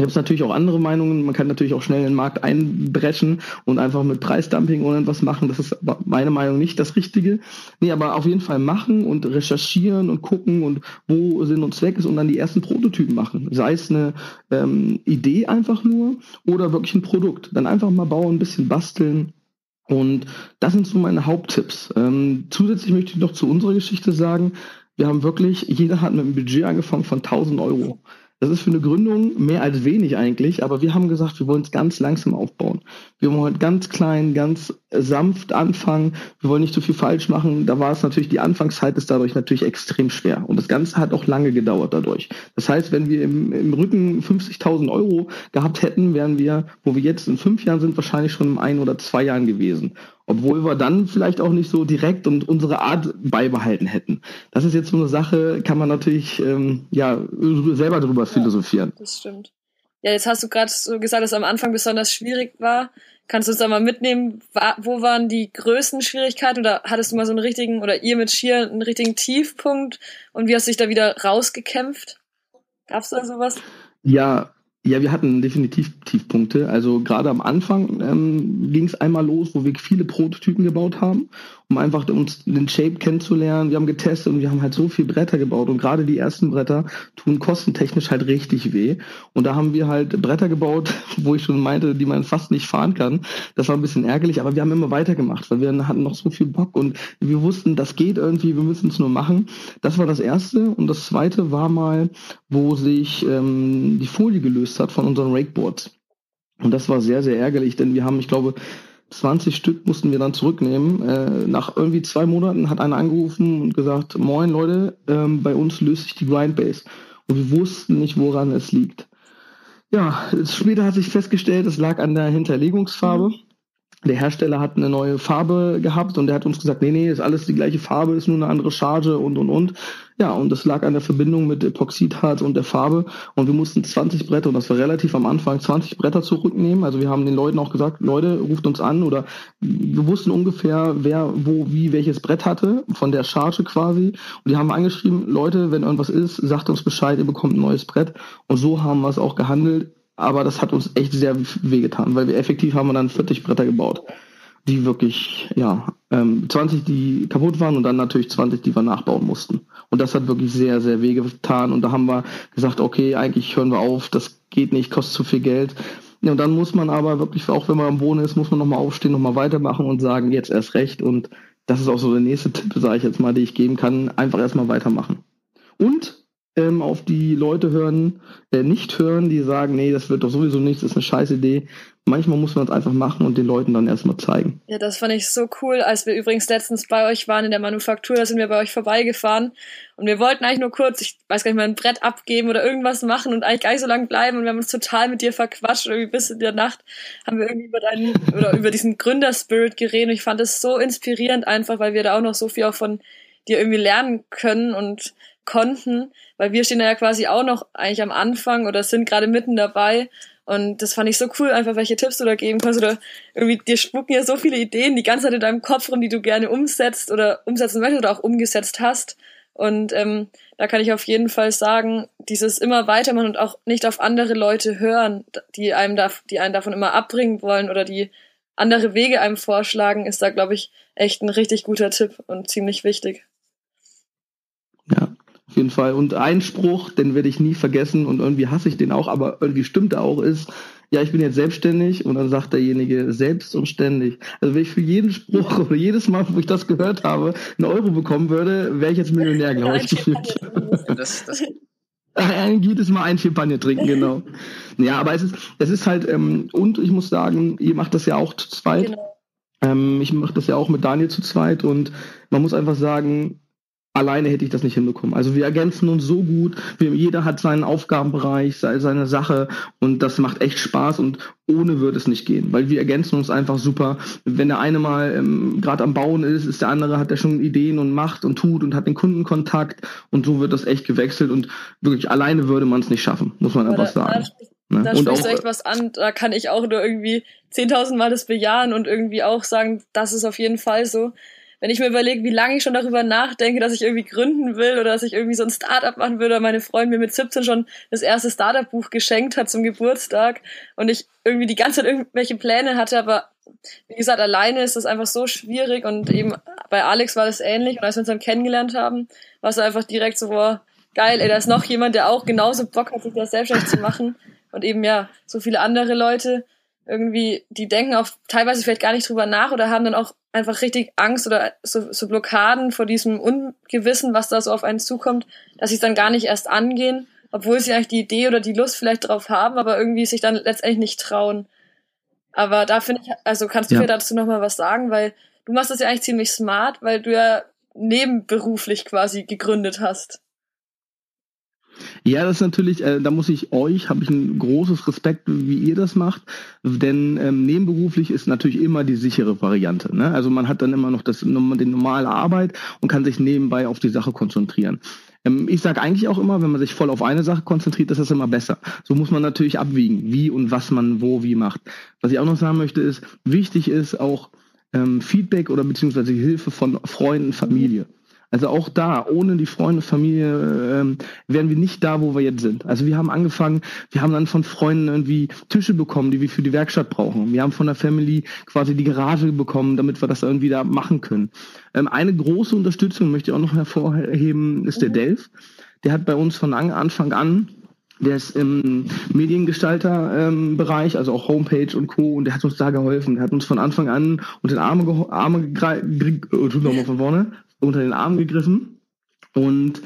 Gibt es natürlich auch andere Meinungen. Man kann natürlich auch schnell in den Markt einbrechen und einfach mit Preisdumping oder etwas machen. Das ist meine Meinung nicht das Richtige. Nee, aber auf jeden Fall machen und recherchieren und gucken und wo Sinn und Zweck ist und dann die ersten Prototypen machen. Sei es eine ähm, Idee einfach nur oder wirklich ein Produkt. Dann einfach mal bauen, ein bisschen basteln. Und das sind so meine Haupttipps. Ähm, zusätzlich möchte ich noch zu unserer Geschichte sagen, wir haben wirklich, jeder hat mit einem Budget angefangen von 1000 Euro. Das ist für eine Gründung mehr als wenig eigentlich, aber wir haben gesagt, wir wollen es ganz langsam aufbauen. Wir wollen ganz klein, ganz sanft anfangen. Wir wollen nicht zu viel falsch machen. Da war es natürlich, die Anfangszeit ist dadurch natürlich extrem schwer. Und das Ganze hat auch lange gedauert dadurch. Das heißt, wenn wir im, im Rücken 50.000 Euro gehabt hätten, wären wir, wo wir jetzt in fünf Jahren sind, wahrscheinlich schon in ein oder zwei Jahren gewesen obwohl wir dann vielleicht auch nicht so direkt und unsere Art beibehalten hätten. Das ist jetzt so eine Sache, kann man natürlich ähm, ja selber drüber philosophieren. das stimmt. Ja, jetzt hast du gerade so gesagt, dass am Anfang besonders schwierig war. Kannst du uns da mal mitnehmen, wo waren die größten Schwierigkeiten oder hattest du mal so einen richtigen oder ihr mit Schier einen richtigen Tiefpunkt und wie hast du dich da wieder rausgekämpft? Gab's da sowas? Ja, ja, wir hatten definitiv Tiefpunkte. Also gerade am Anfang ähm, ging es einmal los, wo wir viele Prototypen gebaut haben, um einfach uns den Shape kennenzulernen. Wir haben getestet und wir haben halt so viel Bretter gebaut und gerade die ersten Bretter tun kostentechnisch halt richtig weh. Und da haben wir halt Bretter gebaut, [LAUGHS] wo ich schon meinte, die man fast nicht fahren kann. Das war ein bisschen ärgerlich, aber wir haben immer weitergemacht, weil wir hatten noch so viel Bock und wir wussten, das geht irgendwie, wir müssen es nur machen. Das war das erste und das zweite war mal, wo sich ähm, die Folie gelöst hat von unseren Rakeboards. Und das war sehr, sehr ärgerlich, denn wir haben, ich glaube, 20 Stück mussten wir dann zurücknehmen. Äh, nach irgendwie zwei Monaten hat einer angerufen und gesagt, moin Leute, ähm, bei uns löst sich die Grindbase. Und wir wussten nicht, woran es liegt. Ja, später hat sich festgestellt, es lag an der Hinterlegungsfarbe. Mhm der Hersteller hat eine neue Farbe gehabt und der hat uns gesagt, nee, nee, ist alles die gleiche Farbe, ist nur eine andere Charge und und und. Ja, und das lag an der Verbindung mit Epoxidharz und der Farbe und wir mussten 20 Bretter, und das war relativ am Anfang, 20 Bretter zurücknehmen. Also wir haben den Leuten auch gesagt, Leute, ruft uns an oder wir wussten ungefähr, wer wo wie welches Brett hatte, von der Charge quasi. Und die haben angeschrieben, Leute, wenn irgendwas ist, sagt uns Bescheid, ihr bekommt ein neues Brett. Und so haben wir es auch gehandelt aber das hat uns echt sehr wehgetan, weil wir effektiv haben wir dann 40 Bretter gebaut, die wirklich, ja, ähm, 20, die kaputt waren und dann natürlich 20, die wir nachbauen mussten. Und das hat wirklich sehr, sehr wehgetan. Und da haben wir gesagt, okay, eigentlich hören wir auf, das geht nicht, kostet zu viel Geld. Ja, und dann muss man aber wirklich, auch wenn man am Boden ist, muss man nochmal aufstehen, nochmal weitermachen und sagen, jetzt erst recht. Und das ist auch so der nächste Tipp, sage ich jetzt mal, den ich geben kann, einfach erstmal weitermachen. Und ähm, auf die Leute hören, äh, nicht hören, die sagen, nee, das wird doch sowieso nichts, das ist eine scheiß Idee. Manchmal muss man es einfach machen und den Leuten dann erstmal zeigen. Ja, das fand ich so cool, als wir übrigens letztens bei euch waren in der Manufaktur, da sind wir bei euch vorbeigefahren und wir wollten eigentlich nur kurz, ich weiß gar nicht mal, ein Brett abgeben oder irgendwas machen und eigentlich gar nicht so lange bleiben und wir haben uns total mit dir verquatscht und irgendwie bis in der Nacht haben wir irgendwie über deinen, oder über diesen Gründerspirit geredet und ich fand es so inspirierend einfach, weil wir da auch noch so viel auch von dir irgendwie lernen können und konnten, weil wir stehen ja quasi auch noch eigentlich am Anfang oder sind gerade mitten dabei. Und das fand ich so cool, einfach welche Tipps du da geben kannst. Oder irgendwie, dir spucken ja so viele Ideen die ganze Zeit in deinem Kopf rum, die du gerne umsetzt oder umsetzen möchtest oder auch umgesetzt hast. Und ähm, da kann ich auf jeden Fall sagen, dieses immer weitermachen und auch nicht auf andere Leute hören, die einem da, die einen davon immer abbringen wollen oder die andere Wege einem vorschlagen, ist da, glaube ich, echt ein richtig guter Tipp und ziemlich wichtig. Ja, auf jeden Fall. Und ein Spruch, den werde ich nie vergessen und irgendwie hasse ich den auch, aber irgendwie stimmt er auch, ist, ja, ich bin jetzt selbstständig und dann sagt derjenige selbst und ständig. Also wenn ich für jeden Spruch oder jedes Mal, wo ich das gehört habe, einen Euro bekommen würde, wäre ich jetzt Millionär, glaube ich. Das, das [LAUGHS] ein jedes Mal ein Champagner trinken, genau. Ja, aber es ist, es ist halt, ähm, und ich muss sagen, ihr macht das ja auch zu zweit. Genau. Ähm, ich mache das ja auch mit Daniel zu zweit und man muss einfach sagen, alleine hätte ich das nicht hinbekommen. Also wir ergänzen uns so gut, wir, jeder hat seinen Aufgabenbereich, seine Sache und das macht echt Spaß und ohne würde es nicht gehen, weil wir ergänzen uns einfach super. Wenn der eine mal ähm, gerade am Bauen ist, ist der andere hat ja schon Ideen und macht und tut und hat den Kundenkontakt und so wird das echt gewechselt und wirklich alleine würde man es nicht schaffen, muss man einfach sagen. Ne? Da sprichst du echt was an, da kann ich auch nur irgendwie 10.000 Mal das bejahen und irgendwie auch sagen, das ist auf jeden Fall so wenn ich mir überlege, wie lange ich schon darüber nachdenke, dass ich irgendwie gründen will oder dass ich irgendwie so ein Startup machen würde, oder meine Freundin mir mit 17 schon das erste Startup-Buch geschenkt hat zum Geburtstag und ich irgendwie die ganze Zeit irgendwelche Pläne hatte, aber wie gesagt, alleine ist das einfach so schwierig und eben bei Alex war das ähnlich und als wir uns dann kennengelernt haben, war es einfach direkt so, boah, geil, ey, da ist noch jemand, der auch genauso Bock hat, sich das selbstständig zu machen und eben ja, so viele andere Leute irgendwie, die denken auch teilweise vielleicht gar nicht drüber nach oder haben dann auch einfach richtig Angst oder so, so Blockaden vor diesem Ungewissen, was da so auf einen zukommt, dass sie es dann gar nicht erst angehen, obwohl sie eigentlich die Idee oder die Lust vielleicht drauf haben, aber irgendwie sich dann letztendlich nicht trauen. Aber da finde ich, also kannst du ja. mir dazu nochmal was sagen, weil du machst das ja eigentlich ziemlich smart, weil du ja nebenberuflich quasi gegründet hast. Ja, das ist natürlich, äh, da muss ich euch, habe ich ein großes Respekt, wie ihr das macht, denn ähm, nebenberuflich ist natürlich immer die sichere Variante. Ne? Also man hat dann immer noch das, die normale Arbeit und kann sich nebenbei auf die Sache konzentrieren. Ähm, ich sage eigentlich auch immer, wenn man sich voll auf eine Sache konzentriert, ist das immer besser. So muss man natürlich abwiegen, wie und was man wo wie macht. Was ich auch noch sagen möchte ist, wichtig ist auch ähm, Feedback oder beziehungsweise Hilfe von Freunden, Familie. Also auch da, ohne die Freunde, Familie, ähm, wären wir nicht da, wo wir jetzt sind. Also wir haben angefangen, wir haben dann von Freunden irgendwie Tische bekommen, die wir für die Werkstatt brauchen. Wir haben von der Family quasi die Garage bekommen, damit wir das irgendwie da machen können. Ähm, eine große Unterstützung möchte ich auch noch hervorheben, ist der mhm. Delf. Der hat bei uns von Anfang an der ist im Mediengestalter-Bereich, ähm, also auch Homepage und Co. Und der hat uns da geholfen. Der hat uns von Anfang an unter den Arme, Arme gegriffen, oh, tut nochmal von vorne, unter den Arm gegriffen und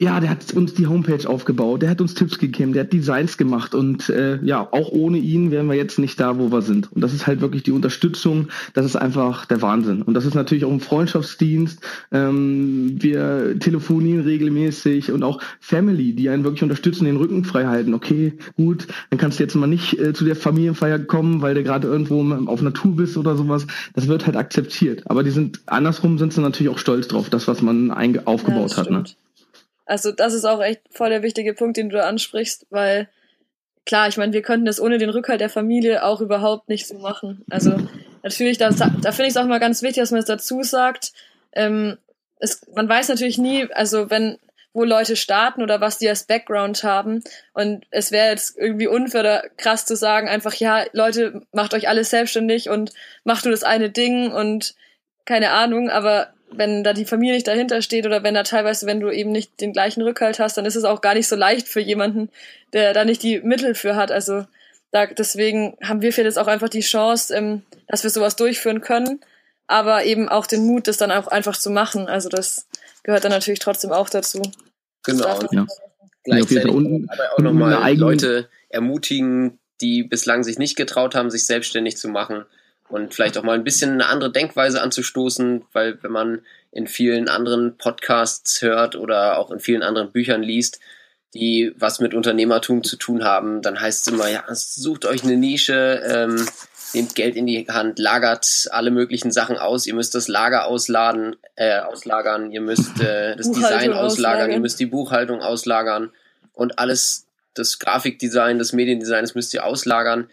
ja, der hat uns die Homepage aufgebaut, der hat uns Tipps gegeben, der hat Designs gemacht und äh, ja, auch ohne ihn wären wir jetzt nicht da, wo wir sind. Und das ist halt wirklich die Unterstützung, das ist einfach der Wahnsinn. Und das ist natürlich auch ein Freundschaftsdienst. Ähm, wir telefonieren regelmäßig und auch Family, die einen wirklich unterstützen, den Rücken frei halten. Okay, gut, dann kannst du jetzt mal nicht äh, zu der Familienfeier kommen, weil du gerade irgendwo auf Natur bist oder sowas. Das wird halt akzeptiert. Aber die sind andersrum sind sie natürlich auch stolz drauf, das, was man aufgebaut ja, hat. Ne? Also das ist auch echt voll der wichtige Punkt, den du da ansprichst, weil klar, ich meine, wir könnten das ohne den Rückhalt der Familie auch überhaupt nicht so machen. Also natürlich, da, da finde ich es auch mal ganz wichtig, dass man es dazu sagt. Ähm, es, man weiß natürlich nie, also wenn wo Leute starten oder was die als Background haben. Und es wäre jetzt irgendwie unfair oder krass zu sagen, einfach, ja, Leute, macht euch alles selbstständig und macht nur das eine Ding und keine Ahnung, aber wenn da die Familie nicht dahinter steht oder wenn da teilweise, wenn du eben nicht den gleichen Rückhalt hast, dann ist es auch gar nicht so leicht für jemanden, der da nicht die Mittel für hat. Also da, deswegen haben wir vielleicht jetzt auch einfach die Chance, ähm, dass wir sowas durchführen können, aber eben auch den Mut, das dann auch einfach zu machen. Also das gehört dann natürlich trotzdem auch dazu. Genau. Ja. Gleichzeitig und, aber auch nochmal Leute ermutigen, die bislang sich nicht getraut haben, sich selbstständig zu machen und vielleicht auch mal ein bisschen eine andere Denkweise anzustoßen, weil wenn man in vielen anderen Podcasts hört oder auch in vielen anderen Büchern liest, die was mit Unternehmertum zu tun haben, dann heißt es immer, ja, sucht euch eine Nische, ähm, nehmt Geld in die Hand, lagert alle möglichen Sachen aus, ihr müsst das Lager ausladen, äh, auslagern, ihr müsst äh, das Design auslagern, auslagern, ihr müsst die Buchhaltung auslagern. Und alles, das Grafikdesign, das Mediendesign, das müsst ihr auslagern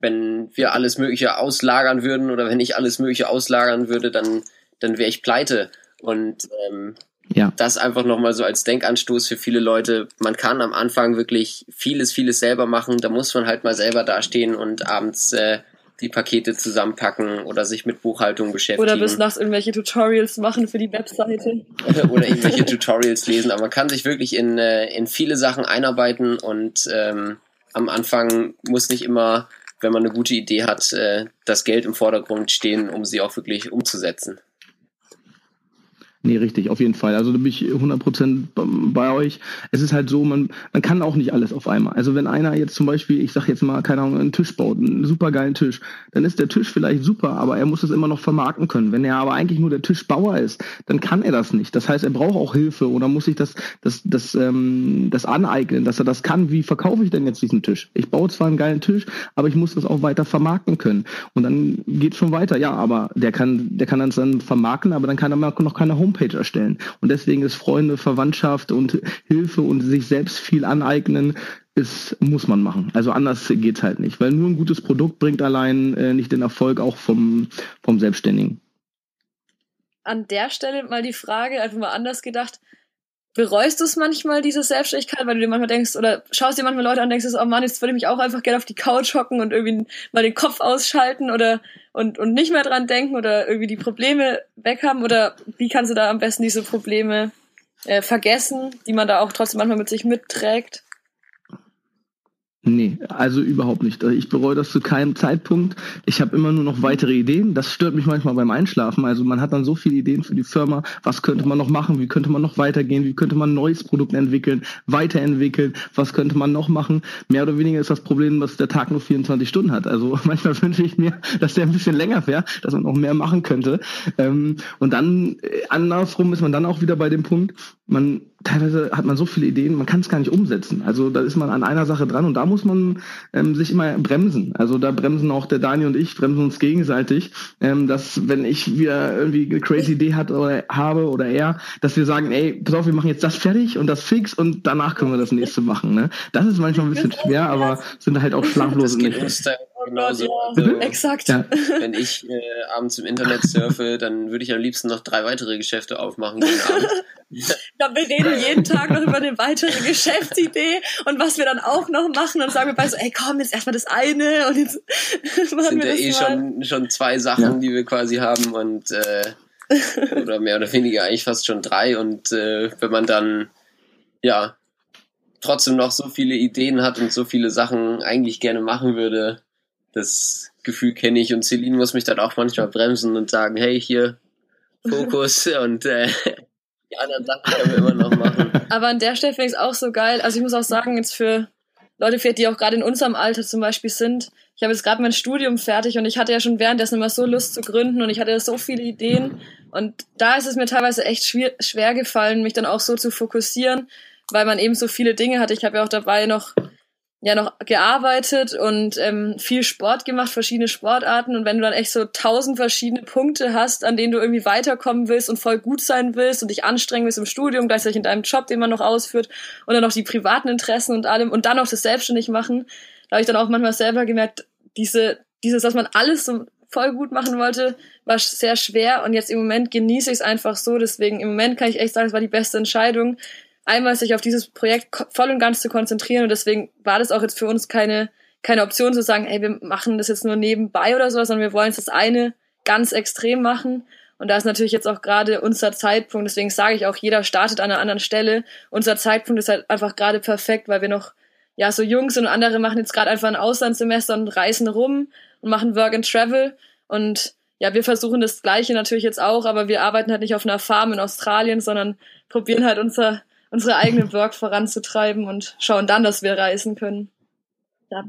wenn wir alles Mögliche auslagern würden oder wenn ich alles Mögliche auslagern würde, dann, dann wäre ich pleite. Und ähm, ja. das einfach nochmal so als Denkanstoß für viele Leute. Man kann am Anfang wirklich vieles, vieles selber machen. Da muss man halt mal selber dastehen und abends äh, die Pakete zusammenpacken oder sich mit Buchhaltung beschäftigen. Oder bis nachts irgendwelche Tutorials machen für die Webseite. [LAUGHS] oder irgendwelche Tutorials lesen. Aber man kann sich wirklich in, äh, in viele Sachen einarbeiten und ähm, am Anfang muss nicht immer, wenn man eine gute Idee hat, äh, das Geld im Vordergrund stehen, um sie auch wirklich umzusetzen. Nee, richtig, auf jeden Fall. Also da bin ich 100% bei euch. Es ist halt so, man, man kann auch nicht alles auf einmal. Also wenn einer jetzt zum Beispiel, ich sag jetzt mal, keine Ahnung, einen Tisch baut, einen supergeilen Tisch, dann ist der Tisch vielleicht super, aber er muss es immer noch vermarkten können. Wenn er aber eigentlich nur der Tischbauer ist, dann kann er das nicht. Das heißt, er braucht auch Hilfe oder muss sich das, das, das, ähm, das aneignen, dass er das kann. Wie verkaufe ich denn jetzt diesen Tisch? Ich baue zwar einen geilen Tisch, aber ich muss das auch weiter vermarkten können. Und dann geht schon weiter. Ja, aber der kann, der kann das dann vermarkten, aber dann kann er noch keine Homepage Homepage erstellen. Und deswegen ist Freunde, Verwandtschaft und Hilfe und sich selbst viel aneignen, ist, muss man machen. Also anders geht's halt nicht. Weil nur ein gutes Produkt bringt allein äh, nicht den Erfolg auch vom, vom Selbstständigen. an der Stelle mal die Frage, einfach mal anders gedacht, bereust du es manchmal, diese Selbstständigkeit, weil du dir manchmal denkst, oder schaust dir manchmal Leute an und denkst, oh Mann, jetzt würde ich mich auch einfach gerne auf die Couch hocken und irgendwie mal den Kopf ausschalten oder und, und nicht mehr dran denken oder irgendwie die Probleme weg haben? Oder wie kannst du da am besten diese Probleme äh, vergessen, die man da auch trotzdem manchmal mit sich mitträgt? Nee, also überhaupt nicht. Ich bereue das zu keinem Zeitpunkt. Ich habe immer nur noch weitere Ideen. Das stört mich manchmal beim Einschlafen. Also man hat dann so viele Ideen für die Firma. Was könnte man noch machen? Wie könnte man noch weitergehen? Wie könnte man ein neues Produkt entwickeln, weiterentwickeln? Was könnte man noch machen? Mehr oder weniger ist das Problem, dass der Tag nur 24 Stunden hat. Also [LAUGHS] manchmal wünsche ich mir, dass der ein bisschen länger wäre, dass man noch mehr machen könnte. Ähm, und dann äh, andersrum ist man dann auch wieder bei dem Punkt, man teilweise hat man so viele Ideen, man kann es gar nicht umsetzen. Also da ist man an einer Sache dran und da muss man ähm, sich immer bremsen. Also da bremsen auch der Dani und ich, bremsen uns gegenseitig, ähm, dass wenn ich wieder irgendwie eine crazy Idee hat oder habe oder er, dass wir sagen, ey, pass auf, wir machen jetzt das fertig und das fix und danach können wir das nächste machen. Ne? Das ist manchmal ein bisschen schwer, aber sind halt auch schlaflose Nächte. Genauso. Ja, also, exakt. Ja. Wenn ich äh, abends im Internet surfe, dann würde ich am liebsten noch drei weitere Geschäfte aufmachen gegen Abend. [LAUGHS] Ja, wir reden jeden Tag noch über eine weitere Geschäftsidee und was wir dann auch noch machen. Und sagen wir bei so, ey komm, jetzt erstmal das eine und jetzt [LAUGHS] machen sind wir ja eh schon, schon zwei Sachen, ja. die wir quasi haben und äh, oder mehr oder weniger eigentlich fast schon drei. Und äh, wenn man dann ja trotzdem noch so viele Ideen hat und so viele Sachen eigentlich gerne machen würde, das Gefühl kenne ich und Celine muss mich dann auch manchmal bremsen und sagen, hey, hier, Fokus [LAUGHS] und äh, die anderen Sachen können wir immer noch machen. Aber an der Stelle finde ich es auch so geil. Also ich muss auch sagen, jetzt für Leute, die auch gerade in unserem Alter zum Beispiel sind, ich habe jetzt gerade mein Studium fertig und ich hatte ja schon währenddessen immer so Lust zu gründen und ich hatte so viele Ideen und da ist es mir teilweise echt schwer, schwer gefallen, mich dann auch so zu fokussieren, weil man eben so viele Dinge hatte. Ich habe ja auch dabei noch ja noch gearbeitet und ähm, viel Sport gemacht, verschiedene Sportarten. Und wenn du dann echt so tausend verschiedene Punkte hast, an denen du irgendwie weiterkommen willst und voll gut sein willst und dich anstrengen willst im Studium, gleichzeitig in deinem Job, den man noch ausführt, und dann noch die privaten Interessen und allem und dann noch das selbstständig machen, da habe ich dann auch manchmal selber gemerkt, diese, dieses, dass man alles so voll gut machen wollte, war sehr schwer und jetzt im Moment genieße ich es einfach so. Deswegen im Moment kann ich echt sagen, es war die beste Entscheidung, einmal sich auf dieses Projekt voll und ganz zu konzentrieren und deswegen war das auch jetzt für uns keine, keine Option zu sagen, hey, wir machen das jetzt nur nebenbei oder so, sondern wir wollen es das eine ganz extrem machen. Und da ist natürlich jetzt auch gerade unser Zeitpunkt, deswegen sage ich auch, jeder startet an einer anderen Stelle. Unser Zeitpunkt ist halt einfach gerade perfekt, weil wir noch ja so jung sind und andere machen jetzt gerade einfach ein Auslandssemester und reisen rum und machen Work and Travel. Und ja, wir versuchen das Gleiche natürlich jetzt auch, aber wir arbeiten halt nicht auf einer Farm in Australien, sondern probieren halt unser unsere eigene [LAUGHS] Work voranzutreiben und schauen dann, dass wir reisen können. Ja.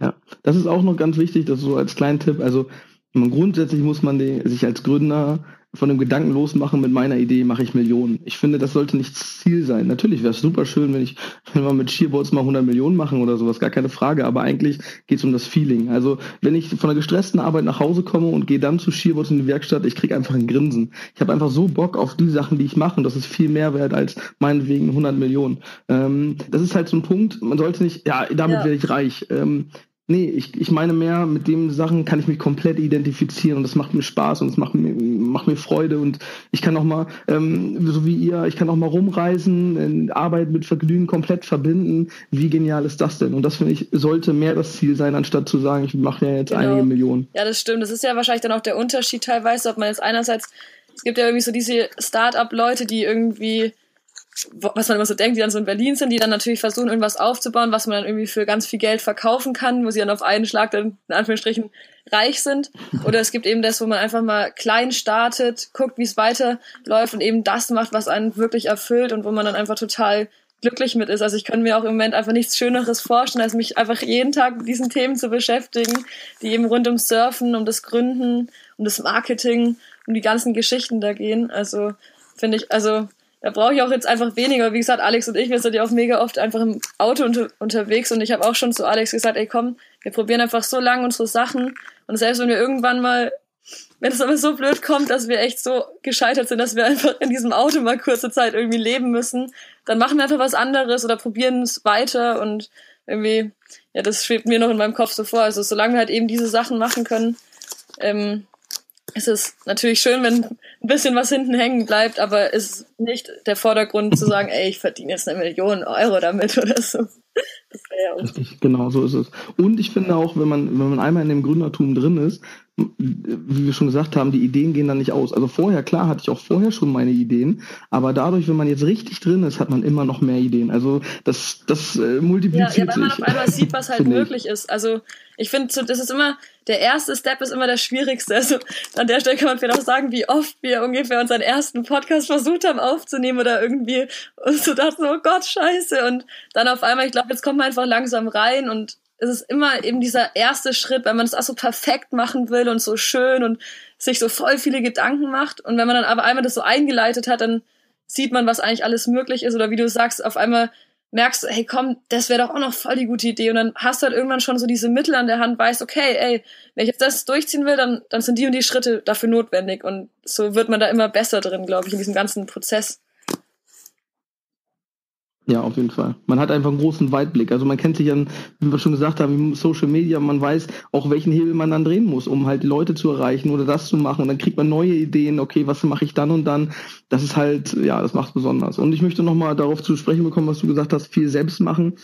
ja, das ist auch noch ganz wichtig, das so als kleinen Tipp. Also grundsätzlich muss man die, sich als Gründer von dem Gedanken losmachen, mit meiner Idee mache ich Millionen. Ich finde, das sollte nicht Ziel sein. Natürlich wäre es super schön, wenn ich, wenn wir mit Shearboards mal 100 Millionen machen oder sowas, gar keine Frage. Aber eigentlich geht es um das Feeling. Also wenn ich von einer gestressten Arbeit nach Hause komme und gehe dann zu Shearboards in die Werkstatt, ich kriege einfach ein Grinsen. Ich habe einfach so Bock auf die Sachen, die ich mache und das ist viel mehr wert als meinetwegen 100 Millionen. Ähm, das ist halt so ein Punkt, man sollte nicht, ja, damit ja. werde ich reich. Ähm, Nee, ich, ich meine mehr, mit den Sachen kann ich mich komplett identifizieren und das macht mir Spaß und es macht mir, macht mir Freude und ich kann auch mal, ähm, so wie ihr, ich kann auch mal rumreisen, Arbeit mit Vergnügen komplett verbinden. Wie genial ist das denn? Und das finde ich, sollte mehr das Ziel sein, anstatt zu sagen, ich mache ja jetzt genau. einige Millionen. Ja, das stimmt. Das ist ja wahrscheinlich dann auch der Unterschied teilweise, ob man jetzt einerseits, es gibt ja irgendwie so diese Start-up-Leute, die irgendwie was man immer so denkt, die dann so in Berlin sind, die dann natürlich versuchen, irgendwas aufzubauen, was man dann irgendwie für ganz viel Geld verkaufen kann, wo sie dann auf einen Schlag dann in Anführungsstrichen reich sind. Oder es gibt eben das, wo man einfach mal klein startet, guckt, wie es weiterläuft und eben das macht, was einen wirklich erfüllt und wo man dann einfach total glücklich mit ist. Also ich kann mir auch im Moment einfach nichts Schöneres vorstellen, als mich einfach jeden Tag mit diesen Themen zu beschäftigen, die eben rund ums Surfen, um das Gründen, um das Marketing, um die ganzen Geschichten da gehen. Also finde ich, also da brauche ich auch jetzt einfach weniger. Wie gesagt, Alex und ich, wir sind ja auch mega oft einfach im Auto unter, unterwegs und ich habe auch schon zu Alex gesagt, ey komm, wir probieren einfach so lange unsere Sachen und selbst wenn wir irgendwann mal, wenn es aber so blöd kommt, dass wir echt so gescheitert sind, dass wir einfach in diesem Auto mal kurze Zeit irgendwie leben müssen, dann machen wir einfach was anderes oder probieren es weiter und irgendwie, ja, das schwebt mir noch in meinem Kopf so vor. Also solange wir halt eben diese Sachen machen können, ähm, es ist natürlich schön, wenn ein bisschen was hinten hängen bleibt, aber es ist nicht der Vordergrund zu sagen, ey, ich verdiene jetzt eine Million Euro damit oder so. Das wäre ja Richtig, genau so ist es. Und ich finde auch, wenn man, wenn man einmal in dem Gründertum drin ist, wie wir schon gesagt haben, die Ideen gehen dann nicht aus. Also vorher, klar, hatte ich auch vorher schon meine Ideen, aber dadurch, wenn man jetzt richtig drin ist, hat man immer noch mehr Ideen. Also das, das äh, multipliziert ja, ja, weil man sich. auf einmal sieht, was halt [LAUGHS] möglich ist. Also ich finde, so, das ist immer, der erste Step ist immer der schwierigste. Also an der Stelle kann man vielleicht auch sagen, wie oft wir ungefähr unseren ersten Podcast versucht haben aufzunehmen oder irgendwie und so dachten, oh Gott, scheiße. Und dann auf einmal, ich glaube, jetzt kommt man einfach langsam rein und es ist immer eben dieser erste Schritt, weil man es auch so perfekt machen will und so schön und sich so voll viele Gedanken macht. Und wenn man dann aber einmal das so eingeleitet hat, dann sieht man, was eigentlich alles möglich ist. Oder wie du sagst, auf einmal merkst du, hey komm, das wäre doch auch noch voll die gute Idee. Und dann hast du halt irgendwann schon so diese Mittel an der Hand, weißt, okay, ey, wenn ich jetzt das durchziehen will, dann, dann sind die und die Schritte dafür notwendig. Und so wird man da immer besser drin, glaube ich, in diesem ganzen Prozess. Ja, auf jeden Fall. Man hat einfach einen großen Weitblick. Also man kennt sich an, wie wir schon gesagt haben, Social Media, man weiß auch, welchen Hebel man dann drehen muss, um halt Leute zu erreichen oder das zu machen. Und dann kriegt man neue Ideen, okay, was mache ich dann und dann. Das ist halt, ja, das macht besonders. Und ich möchte nochmal darauf zu sprechen bekommen, was du gesagt hast, viel selbst machen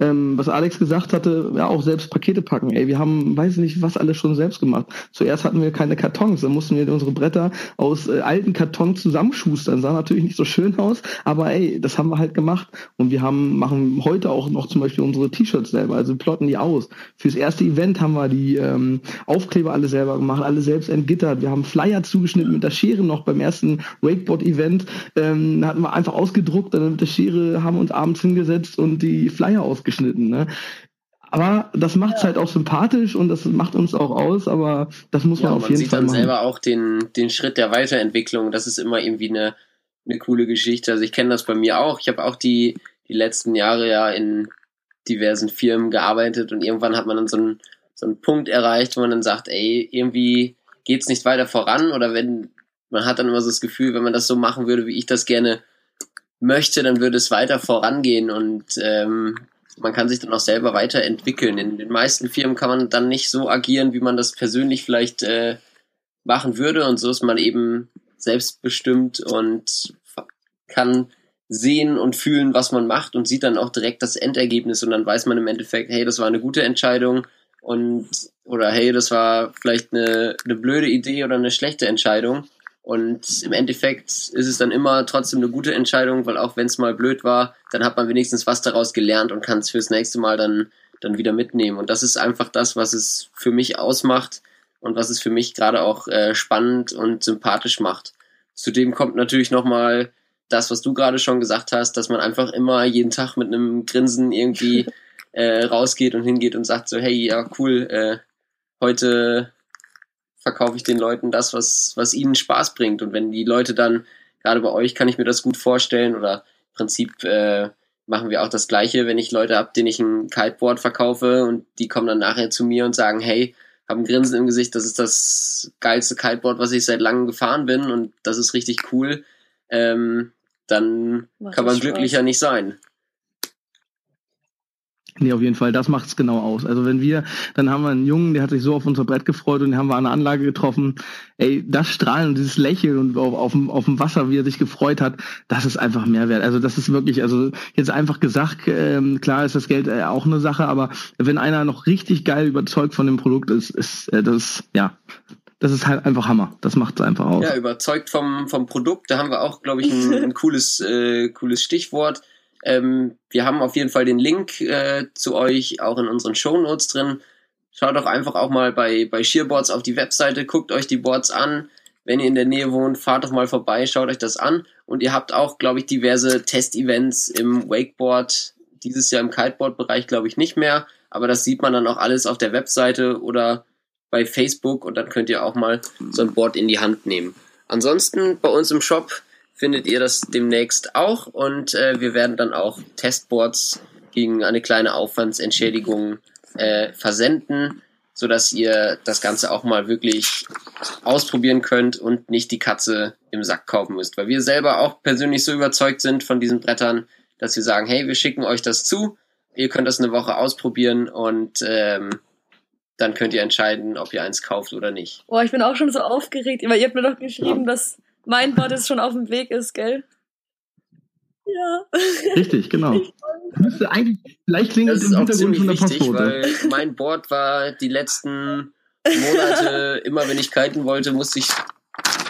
ähm, was Alex gesagt hatte, ja auch selbst Pakete packen. Ey, wir haben, weiß nicht, was alles schon selbst gemacht. Zuerst hatten wir keine Kartons, dann mussten wir unsere Bretter aus äh, alten Kartons zusammenschustern. Sah natürlich nicht so schön aus, aber ey, das haben wir halt gemacht. Und wir haben, machen heute auch noch zum Beispiel unsere T-Shirts selber, also plotten die aus. Fürs erste Event haben wir die ähm, Aufkleber alle selber gemacht, alle selbst entgittert. Wir haben Flyer zugeschnitten mit der Schere noch beim ersten Wakeboard-Event. Ähm, hatten wir einfach ausgedruckt, dann mit der Schere haben wir uns abends hingesetzt und die Flyer ausgeschnitten abgeschnitten. Ne? Aber das macht es ja. halt auch sympathisch und das macht uns auch aus, aber das muss man ja, auf jeden Fall machen. Man sieht dann selber auch den, den Schritt der Weiterentwicklung. Das ist immer irgendwie eine, eine coole Geschichte. Also ich kenne das bei mir auch. Ich habe auch die, die letzten Jahre ja in diversen Firmen gearbeitet und irgendwann hat man dann so einen, so einen Punkt erreicht, wo man dann sagt, ey, irgendwie geht es nicht weiter voran oder wenn, man hat dann immer so das Gefühl, wenn man das so machen würde, wie ich das gerne möchte, dann würde es weiter vorangehen und ähm, man kann sich dann auch selber weiterentwickeln. In den meisten Firmen kann man dann nicht so agieren, wie man das persönlich vielleicht äh, machen würde. Und so ist man eben selbstbestimmt und kann sehen und fühlen, was man macht und sieht dann auch direkt das Endergebnis und dann weiß man im Endeffekt, hey, das war eine gute Entscheidung und oder hey, das war vielleicht eine, eine blöde Idee oder eine schlechte Entscheidung. Und im Endeffekt ist es dann immer trotzdem eine gute Entscheidung, weil auch wenn es mal blöd war, dann hat man wenigstens was daraus gelernt und kann es fürs nächste Mal dann, dann wieder mitnehmen. Und das ist einfach das, was es für mich ausmacht und was es für mich gerade auch äh, spannend und sympathisch macht. Zudem kommt natürlich nochmal das, was du gerade schon gesagt hast, dass man einfach immer jeden Tag mit einem Grinsen irgendwie [LAUGHS] äh, rausgeht und hingeht und sagt so, hey, ja, cool, äh, heute verkaufe ich den Leuten das, was, was ihnen Spaß bringt. Und wenn die Leute dann, gerade bei euch kann ich mir das gut vorstellen, oder im Prinzip äh, machen wir auch das Gleiche, wenn ich Leute habe, denen ich ein Kiteboard verkaufe und die kommen dann nachher zu mir und sagen, hey, haben Grinsen im Gesicht, das ist das geilste Kiteboard, was ich seit langem gefahren bin und das ist richtig cool, ähm, dann Macht kann man glücklicher nicht sein. Nee, auf jeden Fall, das macht's genau aus. Also wenn wir, dann haben wir einen Jungen, der hat sich so auf unser Brett gefreut und den haben wir an der Anlage getroffen. Ey, das Strahlen und dieses Lächeln und auf, auf, dem, auf dem Wasser, wie er sich gefreut hat, das ist einfach Mehrwert. Also das ist wirklich, also jetzt einfach gesagt, ähm, klar ist das Geld äh, auch eine Sache, aber wenn einer noch richtig geil überzeugt von dem Produkt ist, ist äh, das, ja, das ist halt einfach Hammer. Das macht es einfach aus. Ja, überzeugt vom, vom Produkt, da haben wir auch, glaube ich, ein, ein cooles, äh, cooles Stichwort ähm, wir haben auf jeden Fall den Link äh, zu euch auch in unseren Show Notes drin. Schaut doch einfach auch mal bei, bei Shearboards auf die Webseite, guckt euch die Boards an. Wenn ihr in der Nähe wohnt, fahrt doch mal vorbei, schaut euch das an. Und ihr habt auch, glaube ich, diverse Test-Events im Wakeboard, dieses Jahr im Kiteboard-Bereich, glaube ich, nicht mehr. Aber das sieht man dann auch alles auf der Webseite oder bei Facebook und dann könnt ihr auch mal so ein Board in die Hand nehmen. Ansonsten bei uns im Shop findet ihr das demnächst auch und äh, wir werden dann auch Testboards gegen eine kleine Aufwandsentschädigung äh, versenden, sodass ihr das Ganze auch mal wirklich ausprobieren könnt und nicht die Katze im Sack kaufen müsst. Weil wir selber auch persönlich so überzeugt sind von diesen Brettern, dass wir sagen, hey, wir schicken euch das zu, ihr könnt das eine Woche ausprobieren und ähm, dann könnt ihr entscheiden, ob ihr eins kauft oder nicht. Boah, ich bin auch schon so aufgeregt, weil ihr habt mir doch geschrieben, ja. dass mein Board jetzt schon auf dem Weg ist, gell? Ja. Richtig, genau. Müsste eigentlich, vielleicht klingelt es im Hintergrund schon der Postbote. Weil mein Board war die letzten Monate, [LAUGHS] immer wenn ich kiten wollte, musste ich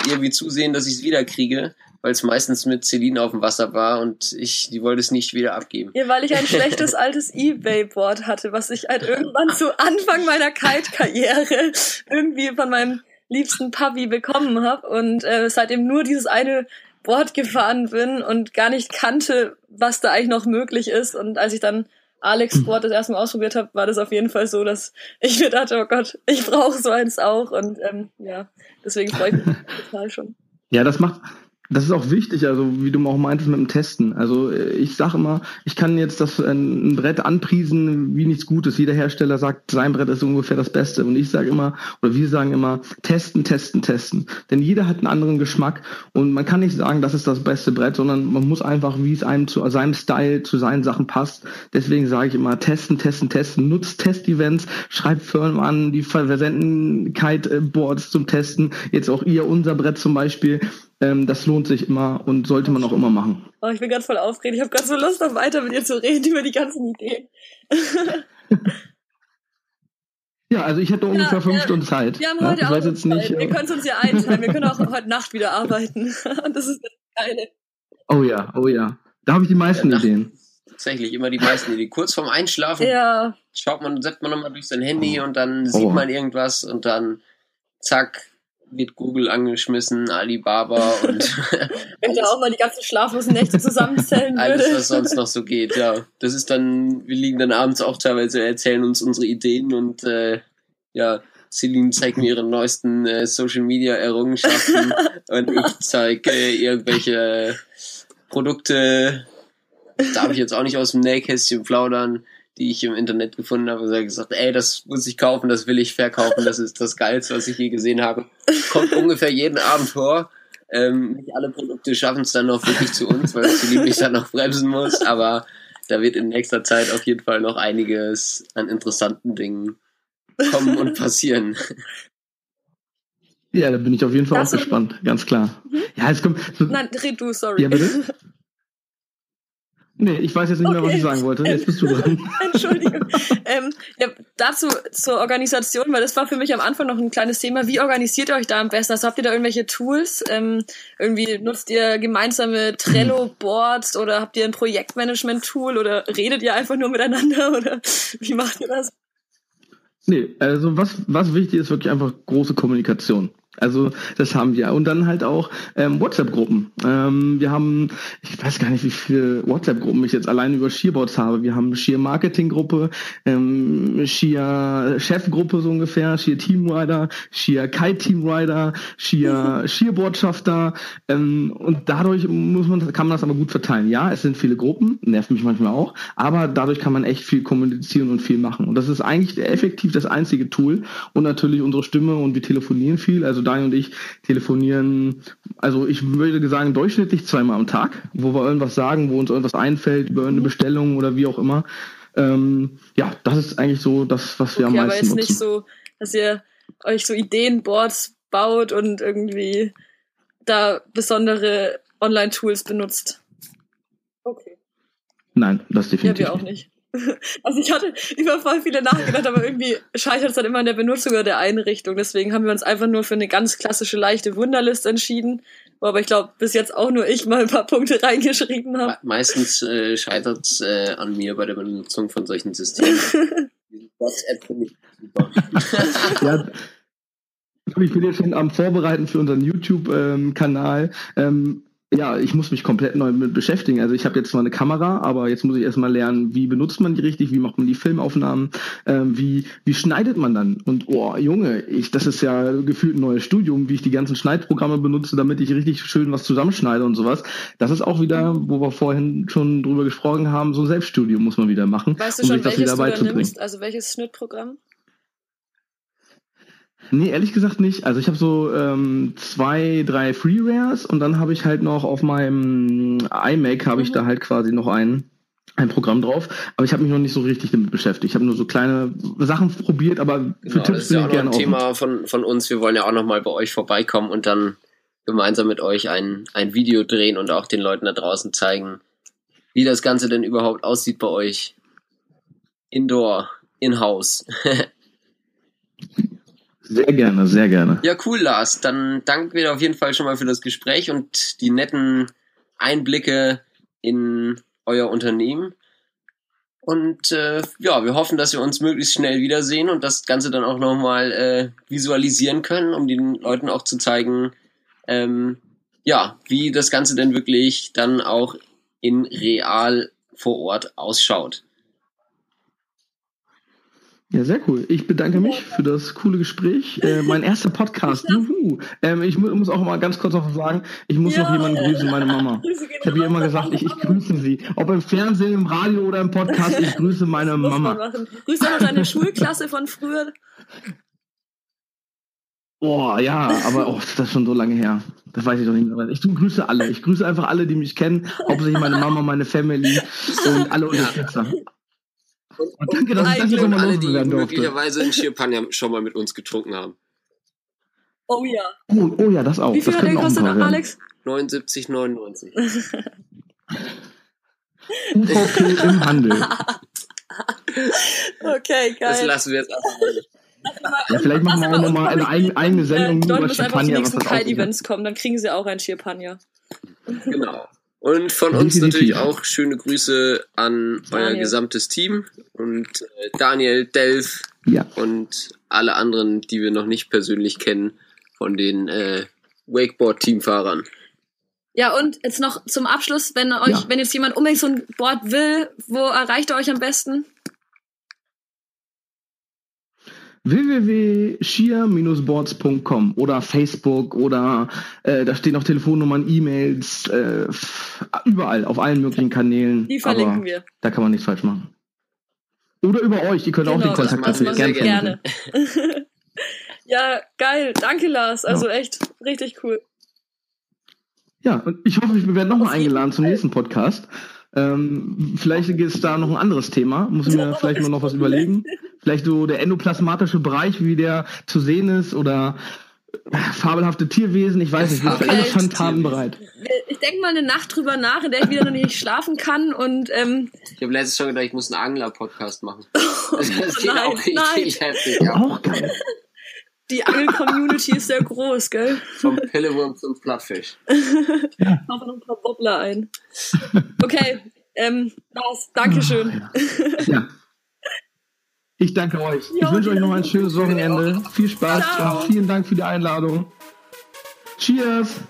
irgendwie zusehen, dass ich es wieder kriege, weil es meistens mit Celine auf dem Wasser war und ich, die wollte es nicht wieder abgeben. Ja, weil ich ein schlechtes [LAUGHS] altes Ebay-Board hatte, was ich halt irgendwann zu Anfang meiner Kite-Karriere irgendwie von meinem liebsten Puppy bekommen habe und äh, seitdem nur dieses eine Board gefahren bin und gar nicht kannte, was da eigentlich noch möglich ist. Und als ich dann Alex Board das erste Mal ausprobiert habe, war das auf jeden Fall so, dass ich mir dachte, oh Gott, ich brauche so eins auch. Und ähm, ja, deswegen freue ich mich [LAUGHS] total schon. Ja, das macht, das ist auch wichtig, also wie du auch meintest mit dem Testen. Also äh, ich sage immer, ich kann jetzt das äh, ein Brett anpriesen wie nichts Gutes. Jeder Hersteller sagt, sein Brett ist ungefähr das Beste. Und ich sage immer, oder wir sagen immer, testen, testen, testen. Denn jeder hat einen anderen Geschmack und man kann nicht sagen, das ist das beste Brett, sondern man muss einfach, wie es einem zu seinem Style, zu seinen Sachen passt. Deswegen sage ich immer, testen, testen, testen. Nutzt Test-Events, schreibt Firmen an, die versenden Kite-Boards zum Testen. Jetzt auch ihr, unser Brett zum Beispiel ähm, das lohnt sich immer und sollte man auch immer machen. Oh, ich bin ganz voll aufgeregt. Ich habe ganz so Lust, noch weiter mit dir zu reden über die ganzen Ideen. [LAUGHS] ja, also ich hätte ja, ungefähr fünf ja, Stunden Zeit. Wir haben heute ja, auch jetzt nicht, Wir können es uns ja einteilen. Wir können auch heute Nacht wieder arbeiten. [LAUGHS] Und das ist das Geile. Oh ja, oh ja. Da habe ich die meisten Ideen. Tatsächlich immer die meisten Ideen. Kurz vorm Einschlafen ja. schaut man, setzt man nochmal durch sein Handy oh. und dann sieht oh. man irgendwas und dann zack, wird Google angeschmissen, Alibaba [LAUGHS] und. [LAUGHS] Wenn da auch mal die ganzen schlaflosen Nächte zusammenzählen [LAUGHS] würde. Alles, was sonst noch so geht, ja. Das ist dann, wir liegen dann abends auch teilweise, erzählen uns unsere Ideen und äh, ja, Celine zeigt mir ihre neuesten äh, Social Media Errungenschaften und ich zeige äh, irgendwelche Produkte. Darf ich jetzt auch nicht aus dem Nähkästchen plaudern die ich im Internet gefunden habe, und gesagt, ey, das muss ich kaufen, das will ich verkaufen, das ist das Geilste, was ich je gesehen habe. Kommt ungefähr jeden Abend vor. Ähm, nicht alle Produkte schaffen es dann noch wirklich zu uns, weil es lieblich dann noch bremsen muss, aber da wird in nächster Zeit auf jeden Fall noch einiges an interessanten Dingen kommen und passieren. Ja, da bin ich auf jeden Fall das auch gespannt, ganz klar. Mhm. Ja, es kommt. Nein, red du, sorry. Ja, bitte? Nee, ich weiß jetzt nicht okay. mehr, was ich sagen wollte. Jetzt bist du dran. [LAUGHS] Entschuldigung. ähm, ja, dazu zur Organisation, weil das war für mich am Anfang noch ein kleines Thema. Wie organisiert ihr euch da am besten? Also habt ihr da irgendwelche Tools? Ähm, irgendwie nutzt ihr gemeinsame Trello-Boards oder habt ihr ein Projektmanagement-Tool oder redet ihr einfach nur miteinander [LAUGHS] oder wie macht ihr das? Nee, also was, was wichtig ist, wirklich einfach große Kommunikation. Also das haben wir. Und dann halt auch ähm, WhatsApp-Gruppen. Ähm, wir haben, ich weiß gar nicht, wie viele WhatsApp-Gruppen ich jetzt allein über Shearboards habe. Wir haben Shear-Marketing-Gruppe, ähm, Shear-Chef-Gruppe so ungefähr, Shear-Teamrider, Shear-Kite-Teamrider, Shear, [LAUGHS] Shear-Botschafter. Ähm, und dadurch muss man, kann man das aber gut verteilen. Ja, es sind viele Gruppen, nervt mich manchmal auch, aber dadurch kann man echt viel kommunizieren und viel machen. Und das ist eigentlich effektiv das einzige Tool. Und natürlich unsere Stimme und wir telefonieren viel. Also Daniel und ich telefonieren, also ich würde sagen, durchschnittlich zweimal am Tag, wo wir irgendwas sagen, wo uns irgendwas einfällt über eine Bestellung oder wie auch immer. Ähm, ja, das ist eigentlich so das, was wir okay, am meisten aber ist nutzen. nicht so, dass ihr euch so Ideenboards baut und irgendwie da besondere Online-Tools benutzt. Okay. Nein, das definitiv. Ja, wir auch nicht. [LAUGHS] Also ich hatte über voll viele nachgedacht, aber irgendwie scheitert es dann immer an der Benutzung oder der Einrichtung. Deswegen haben wir uns einfach nur für eine ganz klassische leichte Wunderlist entschieden. Aber ich glaube, bis jetzt auch nur ich mal ein paar Punkte reingeschrieben habe. Meistens äh, scheitert es äh, an mir bei der Benutzung von solchen Systemen. [LAUGHS] WhatsApp finde ich super. [LAUGHS] ja, ich bin jetzt schon am Vorbereiten für unseren YouTube-Kanal. Ähm, ja, ich muss mich komplett neu mit beschäftigen. Also ich habe jetzt zwar eine Kamera, aber jetzt muss ich erstmal lernen, wie benutzt man die richtig, wie macht man die Filmaufnahmen, ähm, wie, wie schneidet man dann? Und oh, Junge, ich, das ist ja gefühlt ein neues Studium, wie ich die ganzen Schneidprogramme benutze, damit ich richtig schön was zusammenschneide und sowas. Das ist auch wieder, wo wir vorhin schon drüber gesprochen haben, so ein Selbststudium muss man wieder machen, weißt du schon, um sich das wieder beizubringen. Also welches Schnittprogramm? Nee, ehrlich gesagt nicht. Also ich habe so ähm, zwei, drei Freewares und dann habe ich halt noch auf meinem iMac habe ich mhm. da halt quasi noch einen. ein Programm drauf, aber ich habe mich noch nicht so richtig damit beschäftigt. Ich habe nur so kleine Sachen probiert, aber für Genau, Tipps das ist bin ja ich auch noch ein. Thema von, von uns. Wir wollen ja auch noch mal bei euch vorbeikommen und dann gemeinsam mit euch ein, ein Video drehen und auch den Leuten da draußen zeigen, wie das Ganze denn überhaupt aussieht bei euch. Indoor, in-house. [LAUGHS] Sehr gerne, sehr gerne. Ja, cool, Lars. Dann danken wir dir auf jeden Fall schon mal für das Gespräch und die netten Einblicke in euer Unternehmen. Und äh, ja, wir hoffen, dass wir uns möglichst schnell wiedersehen und das Ganze dann auch nochmal äh, visualisieren können, um den Leuten auch zu zeigen, ähm, ja, wie das Ganze denn wirklich dann auch in real vor Ort ausschaut. Ja, sehr cool. Ich bedanke mich für das coole Gespräch. Äh, mein erster Podcast. [LAUGHS] Juhu. Ähm, ich mu muss auch mal ganz kurz noch sagen. Ich muss Ja. noch jemanden grüßen, meine Mama. [LAUGHS] Grüße Ich habe ihr immer gesagt, ich, ich grüße sie. Ob im Fernsehen, im Radio oder im Podcast, ich grüße meine [LAUGHS] Mama. machen. Grüß doch noch deine Schulklasse von früher. Boah, ja, aber oh, das ist schon so lange her. Das weiß ich doch nicht mehr. Ich grüße alle. Ich grüße einfach alle, die mich kennen. Hauptsächlich meine Mama, meine Family und alle Unterstützer. Und danke, dass ich das Und nochmal alle, die möglicherweise in Champagner schon mal mit uns getrunken haben. Oh ja. Oh, oh ja, das auch. Wie viel das hat der gekostet. Alex? 79, 99. UVP im Handel. [LAUGHS] Okay, Das geil. lassen wir jetzt einfach. Ja, vielleicht machen wir auch nochmal eine eigene, eigene Sendung Äh, die nur Leute über müssen einfach auf die nächsten das. Kite-Events kommen, dann kriegen sie auch ein Champagner. Genau. Und von uns Definitiv. natürlich auch schöne Grüße an euer Daniel. gesamtes Team und äh, Daniel, Delf Ja, und alle anderen, die wir noch nicht persönlich kennen, von den äh, Wakeboard-Teamfahrern. Ja, und jetzt noch zum Abschluss, wenn euch, Ja. wenn jetzt jemand unbedingt so ein Board will, wo erreicht er euch am besten? www.sheer-boards.com oder Facebook oder äh, da stehen auch Telefonnummern, E-Mails, äh, überall, auf allen möglichen Kanälen. Die verlinken Aber wir. Da kann man nichts falsch machen. Oder über euch, ihr könnt auch Genau, den Kontakt natürlich gerne. Gerne. [LAUGHS] ja, geil. Danke, Lars. Also echt richtig cool. Ja, und ich hoffe, wir werden nochmal eingeladen zum nächsten Podcast. Ähm, vielleicht gibt es da noch ein anderes Thema. Muss ich mir [LAUGHS] vielleicht mal noch was überlegen. Vielleicht so der endoplasmatische Bereich, wie der zu sehen ist oder äh, fabelhafte Tierwesen. Ich weiß nicht, ich bin für alle Schandtaten bereit. Ich denke mal eine Nacht drüber nach, in der ich wieder noch nicht schlafen kann und ähm, Ich habe letztens schon gedacht, ich muss einen Angler-Podcast machen. Das, [LAUGHS] das geht nein, auch richtig nein. [LAUGHS] heftig. Ja. Auch geil. Die Angel-Community ist sehr groß, gell? Vom Pillewurm zum Plattfisch. Mach [LAUGHS] noch ein paar Wobbler ein. Okay, ähm, Lars, Dankeschön. Ja. Ich danke euch. Ich Ja, wünsche euch noch ein schönes Wochenende. Viel Spaß Ciao. und vielen Dank für die Einladung. Cheers!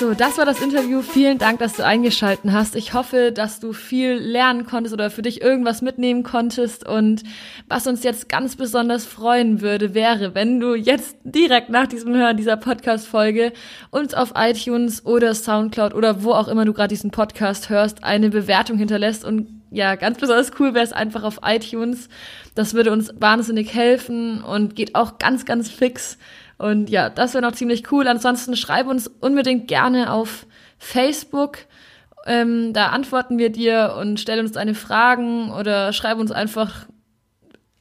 So, das war das Interview. Vielen Dank, dass du eingeschalten hast. Ich hoffe, dass du viel lernen konntest oder für dich irgendwas mitnehmen konntest. Und was uns jetzt ganz besonders freuen würde, wäre, wenn du jetzt direkt nach diesem Hören dieser Podcast-Folge uns auf iTunes oder Soundcloud oder wo auch immer du gerade diesen Podcast hörst, eine Bewertung hinterlässt. Und ja, ganz besonders cool wäre es einfach auf iTunes. Das würde uns wahnsinnig helfen und geht auch ganz, ganz fix. Und ja, das wäre noch ziemlich cool. Ansonsten schreib uns unbedingt gerne auf Facebook. Ähm, da antworten wir dir und stell uns deine Fragen oder schreib uns einfach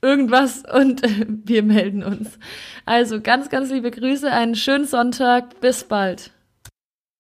irgendwas und [LAUGHS] wir melden uns. Also ganz, ganz liebe Grüße, einen schönen Sonntag, bis bald.